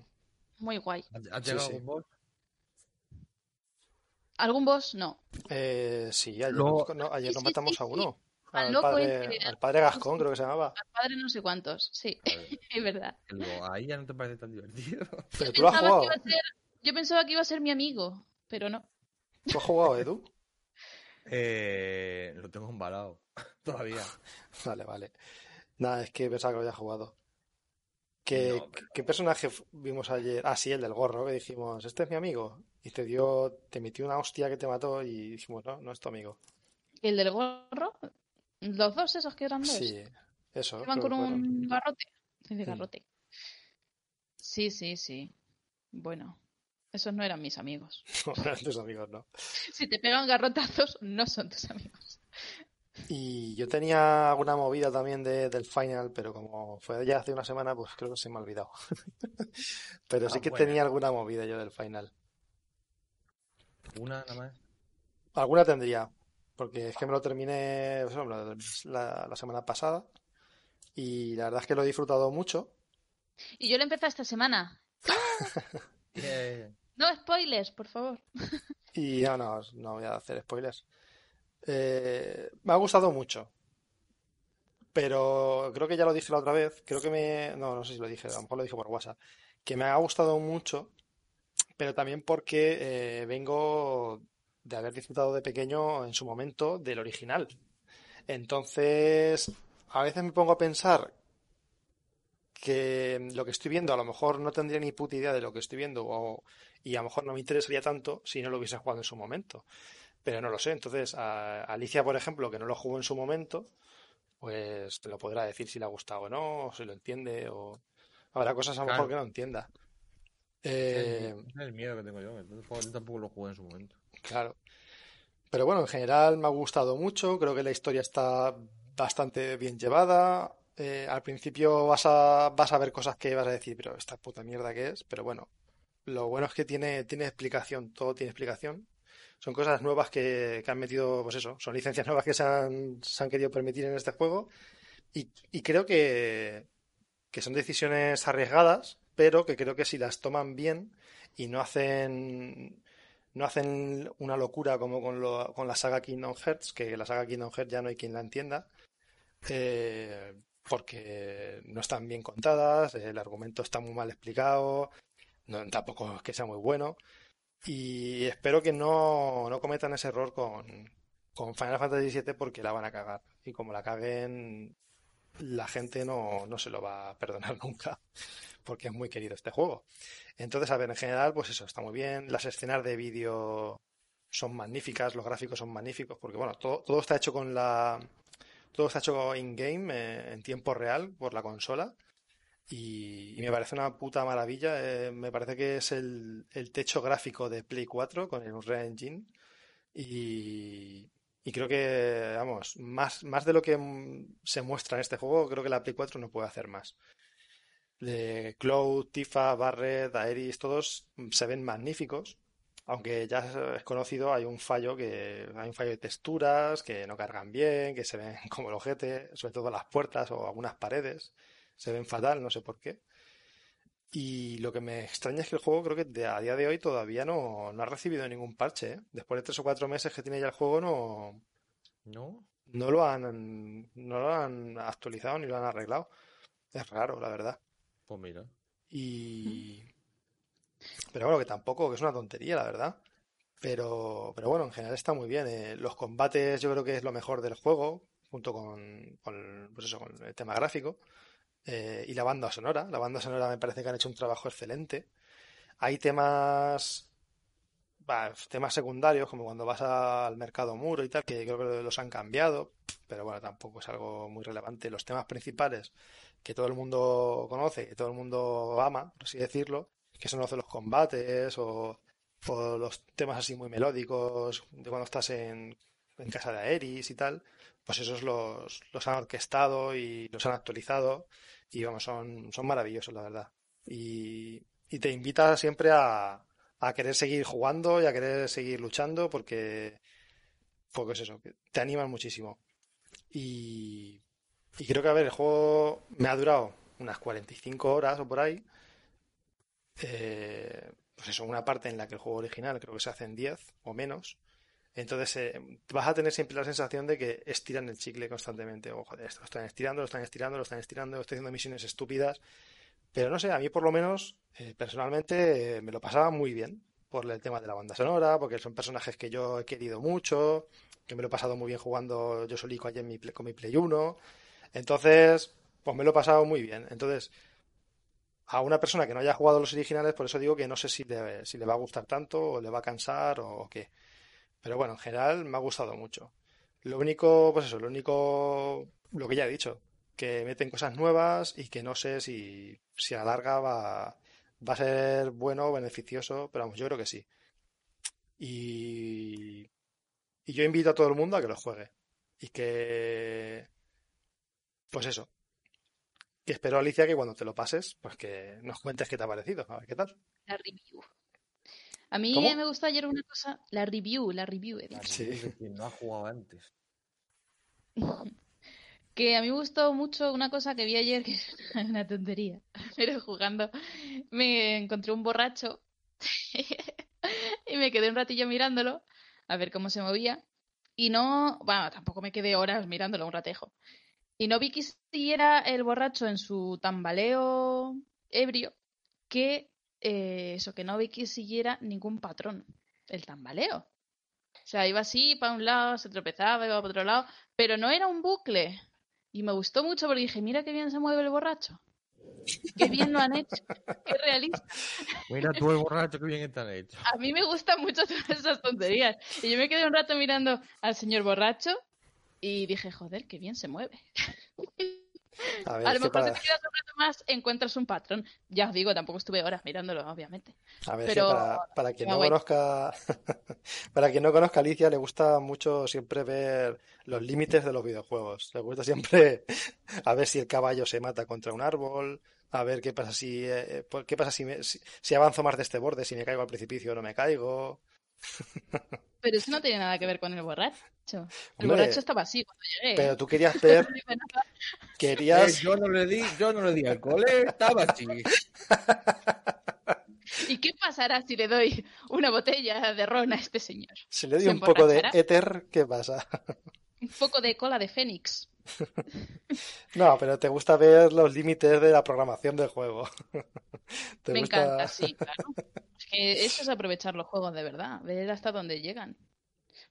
Muy guay. ¿Has llegado algún boss? ¿Algún boss? No. Eh, sí, ayer, no, ayer nos matamos a uno. Al, padre, al padre Gascón, creo que se llamaba. Al padre no sé cuántos, sí, es verdad. ahí ya no te parece tan divertido. Pero tú lo has jugado. Yo pensaba que iba a ser mi amigo, pero no. ¿Tú has jugado, Edu? eh, lo tengo embalado todavía. vale, vale. Nada, es que pensaba que lo había jugado. ¿Qué, ¿Qué, personaje vimos ayer? Ah, sí, el del gorro, que dijimos, este es mi amigo. Y te dio, te metió una hostia que te mató y dijimos, no, no es tu amigo. ¿El del gorro? Los dos esos que eran dos. Sí, eso. Iban con un garrote. Sí, garrote. Sí, sí, sí. Bueno, esos no eran mis amigos. No eran tus amigos, no. Si te pegan garrotazos, no son tus amigos. Y yo tenía alguna movida también de, del final, pero como fue ya hace una semana, pues creo que se me ha olvidado. pero sí ah, que tenía alguna movida yo del final. ¿Una nada más? Alguna tendría, porque es que me lo terminé la, semana pasada y la verdad es que lo he disfrutado mucho. Y yo lo empecé esta semana. No spoilers, por favor. y no, no, no voy a hacer spoilers. Eh, me ha gustado mucho. Pero creo que ya lo dije la otra vez. Creo que me. No, no sé si lo dije, a lo mejor lo dije por WhatsApp. Que me ha gustado mucho, pero también porque eh, vengo de haber disfrutado de pequeño en su momento del original. Entonces, a veces me pongo a pensar que lo que estoy viendo a lo mejor no tendría ni puta idea de lo que estoy viendo y a lo mejor no me interesaría tanto si no lo hubiese jugado en su momento. Pero no lo sé. Entonces, a Alicia, por ejemplo, que no lo jugó en su momento, pues te lo podrá decir si le ha gustado o no, o si lo entiende, o habrá cosas a lo mejor que no entienda. Eh... Es el miedo que tengo yo, yo tampoco lo jugué en su momento. Claro. Pero bueno, en general me ha gustado mucho, creo que la historia está bastante bien llevada. Eh, al principio vas a, vas a ver cosas que vas a decir, pero esta puta mierda que es, pero bueno, lo bueno es que tiene, tiene explicación, todo tiene explicación. Son cosas nuevas que, han metido, pues eso, son licencias nuevas que se han, se han querido permitir en este juego. Y, y creo que, que son decisiones arriesgadas, pero que creo que si las toman bien y no hacen no hacen una locura como con, lo, con la saga Kingdom Hearts, que la saga Kingdom Hearts ya no hay quien la entienda, eh, porque no están bien contadas, el argumento está muy mal explicado, no, tampoco es que sea muy bueno, y espero que no, no cometan ese error con, con Final Fantasy VII porque la van a cagar, y como la caguen, la gente no, no se lo va a perdonar nunca porque es muy querido este juego. Entonces, a ver, en general, pues eso, está muy bien. Las escenas de vídeo son magníficas, los gráficos son magníficos, porque bueno, todo, todo está hecho con la. Todo está hecho in-game, eh, en tiempo real, por la consola. Y, me parece una puta maravilla. Eh, me parece que es el, el, techo gráfico de Play 4 con el Unreal Engine. Y, y creo que, vamos, más, más de lo que se muestra en este juego, creo que la Play 4 no puede hacer más de Cloud, Tifa, Barret, Aeris, todos se ven magníficos. Aunque ya es conocido, hay un fallo que hay un fallo de texturas que no cargan bien, que se ven como el ojete, sobre todo las puertas o algunas paredes, se ven fatal, no sé por qué. Y lo que me extraña es que el juego creo que a día de hoy todavía no, no ha recibido ningún parche. ¿eh? Después de tres o cuatro meses que tiene ya el juego no, no, no lo han no lo han actualizado ni lo han arreglado. Es raro, la verdad. Pues mira. Y. Pero bueno, que tampoco, que es una tontería, la verdad. Pero, pero bueno, en general está muy bien. Eh. Los combates yo creo que es lo mejor del juego, junto con, pues eso, con el tema gráfico. Eh, y la banda sonora. La banda sonora me parece que han hecho un trabajo excelente. Hay temas temas secundarios, como cuando vas al mercado muro y tal, que creo que los han cambiado, pero bueno, tampoco es algo muy relevante. Los temas principales que todo el mundo conoce, que todo el mundo ama, por así decirlo, que son los de los combates o, los temas así muy melódicos de cuando estás en, casa de Aeris y tal, pues esos los, los han orquestado y los han actualizado y vamos, son, son maravillosos, la verdad. Y, y te invita siempre a, a querer seguir jugando y a querer seguir luchando porque, porque es eso, te animan muchísimo. Y, creo que, a ver, el juego me ha durado unas 45 horas o por ahí. Eh, pues eso, una parte en la que el juego original creo que se hace en 10 o menos. Entonces eh, vas a tener siempre la sensación de que estiran el chicle constantemente. O joder, lo están estirando, lo están estirando, lo están estirando, estoy haciendo misiones estúpidas. Pero no sé, a mí por lo menos, eh, personalmente, me lo pasaba muy bien por el tema de la banda sonora, porque son personajes que yo he querido mucho, que me lo he pasado muy bien jugando yo solico en mi, con mi Play 1. Entonces, pues me lo he pasado muy bien. Entonces, a una persona que no haya jugado los originales, por eso digo que no sé si le, si le va a gustar tanto o le va a cansar o, qué. Pero bueno, en general me ha gustado mucho. Lo único, pues eso, lo único, lo que ya he dicho, que meten cosas nuevas y que no sé si, si a la larga va, va a ser bueno o beneficioso, pero vamos, yo creo que sí. Y, y yo invito a todo el mundo a que lo juegue. Y que pues eso. Y espero, Alicia, que cuando te lo pases, pues que nos cuentes qué te ha parecido. A ver qué tal. La review. A mí me gustó ayer una cosa. La review, la review. sí. no ha jugado antes. que a mí me gustó mucho una cosa que vi ayer, que es una tontería, pero jugando me encontré un borracho y me quedé un ratillo mirándolo a ver cómo se movía y no, bueno, tampoco me quedé horas mirándolo un ratejo. Y no vi que siguiera el borracho en su tambaleo ebrio que eh, eso, que no vi que siguiera ningún patrón, el tambaleo. O sea, iba así para un lado, se tropezaba, iba para otro lado, pero no era un bucle. Y me gustó mucho porque dije, mira qué bien se mueve el borracho. Qué bien lo han hecho. Qué realista. Mira tú el borracho, qué bien están hechos. A mí me gustan mucho todas esas tonterías. Y yo me quedé un rato mirando al señor borracho y dije, joder, qué bien se mueve. A, lo mejor si te quedas un rato más encuentras un patrón. Ya os digo, tampoco estuve horas mirándolo, obviamente. A ver, Pero... para, para, quien no conozca, para quien no conozca a Alicia, le gusta mucho siempre ver los límites de los videojuegos. Le gusta siempre a ver si el caballo se mata contra un árbol, a ver qué pasa si, eh, qué pasa si, si, avanzo más de este borde, si me caigo al precipicio o no me caigo. Pero eso no tiene nada que ver con el borracho. El borracho estaba así cuando llegué. Pero tú querías ver. querías. Eh, yo no le di, yo no le di alcohol, eh, estaba así. ¿Y qué pasará si le doy una botella de ron a este señor? Si le doy un poco de éter, ¿qué pasa? Un poco de cola de fénix. No, pero te gusta ver los límites de la programación del juego. Me encanta, sí, claro. que eso es aprovechar los juegos de verdad, ver hasta dónde llegan.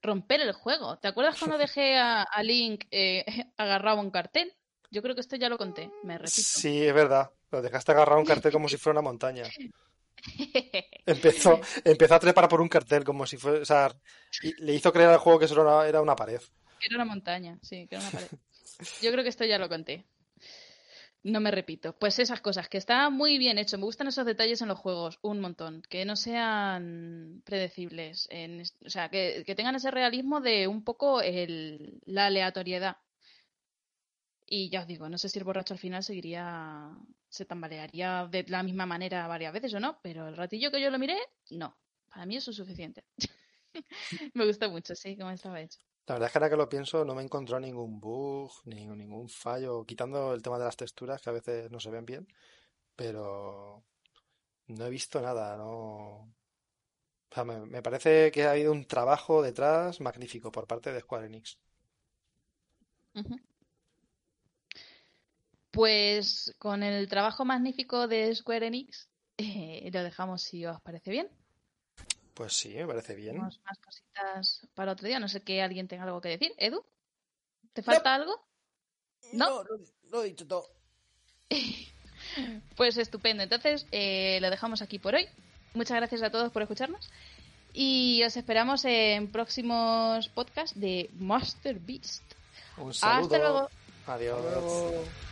Romper el juego. ¿Te acuerdas cuando dejé a, Link eh, agarrado a un cartel? Yo creo que esto ya lo conté, me repito. Sí, es verdad. Lo dejaste agarrado a un cartel como si fuera una montaña. Empezó, empezó a trepar por un cartel como si fuera. O sea, le hizo creer al juego que eso era una pared. era una montaña, sí, que era una pared. Yo creo que esto ya lo conté. No me repito. Pues esas cosas, que está muy bien hecho. Me gustan esos detalles en los juegos, un montón. Que no sean predecibles. O sea, que, tengan ese realismo de un poco la aleatoriedad. Y ya os digo, no sé si el borracho al final seguiría, se tambalearía de la misma manera varias veces o no, pero el ratillo que yo lo miré, no. Para mí eso es suficiente. me gusta mucho, sí, como estaba hecho. La verdad es que ahora que lo pienso no me encontró ningún bug, ni ningún fallo, quitando el tema de las texturas que a veces no se ven bien, pero no he visto nada, no... me, parece que ha habido un trabajo detrás magnífico por parte de Square Enix. Pues con el trabajo magnífico de Square Enix eh, lo dejamos si os parece bien. Pues sí, me parece bien. más cositas para otro día. No sé que alguien tenga algo que decir. Edu, ¿te falta algo? No, lo, he dicho todo. pues estupendo. Entonces, eh, lo dejamos aquí por hoy. Muchas gracias a todos por escucharnos. Y os esperamos en próximos podcasts de Master Beast. Un saludo. Hasta luego. Adiós.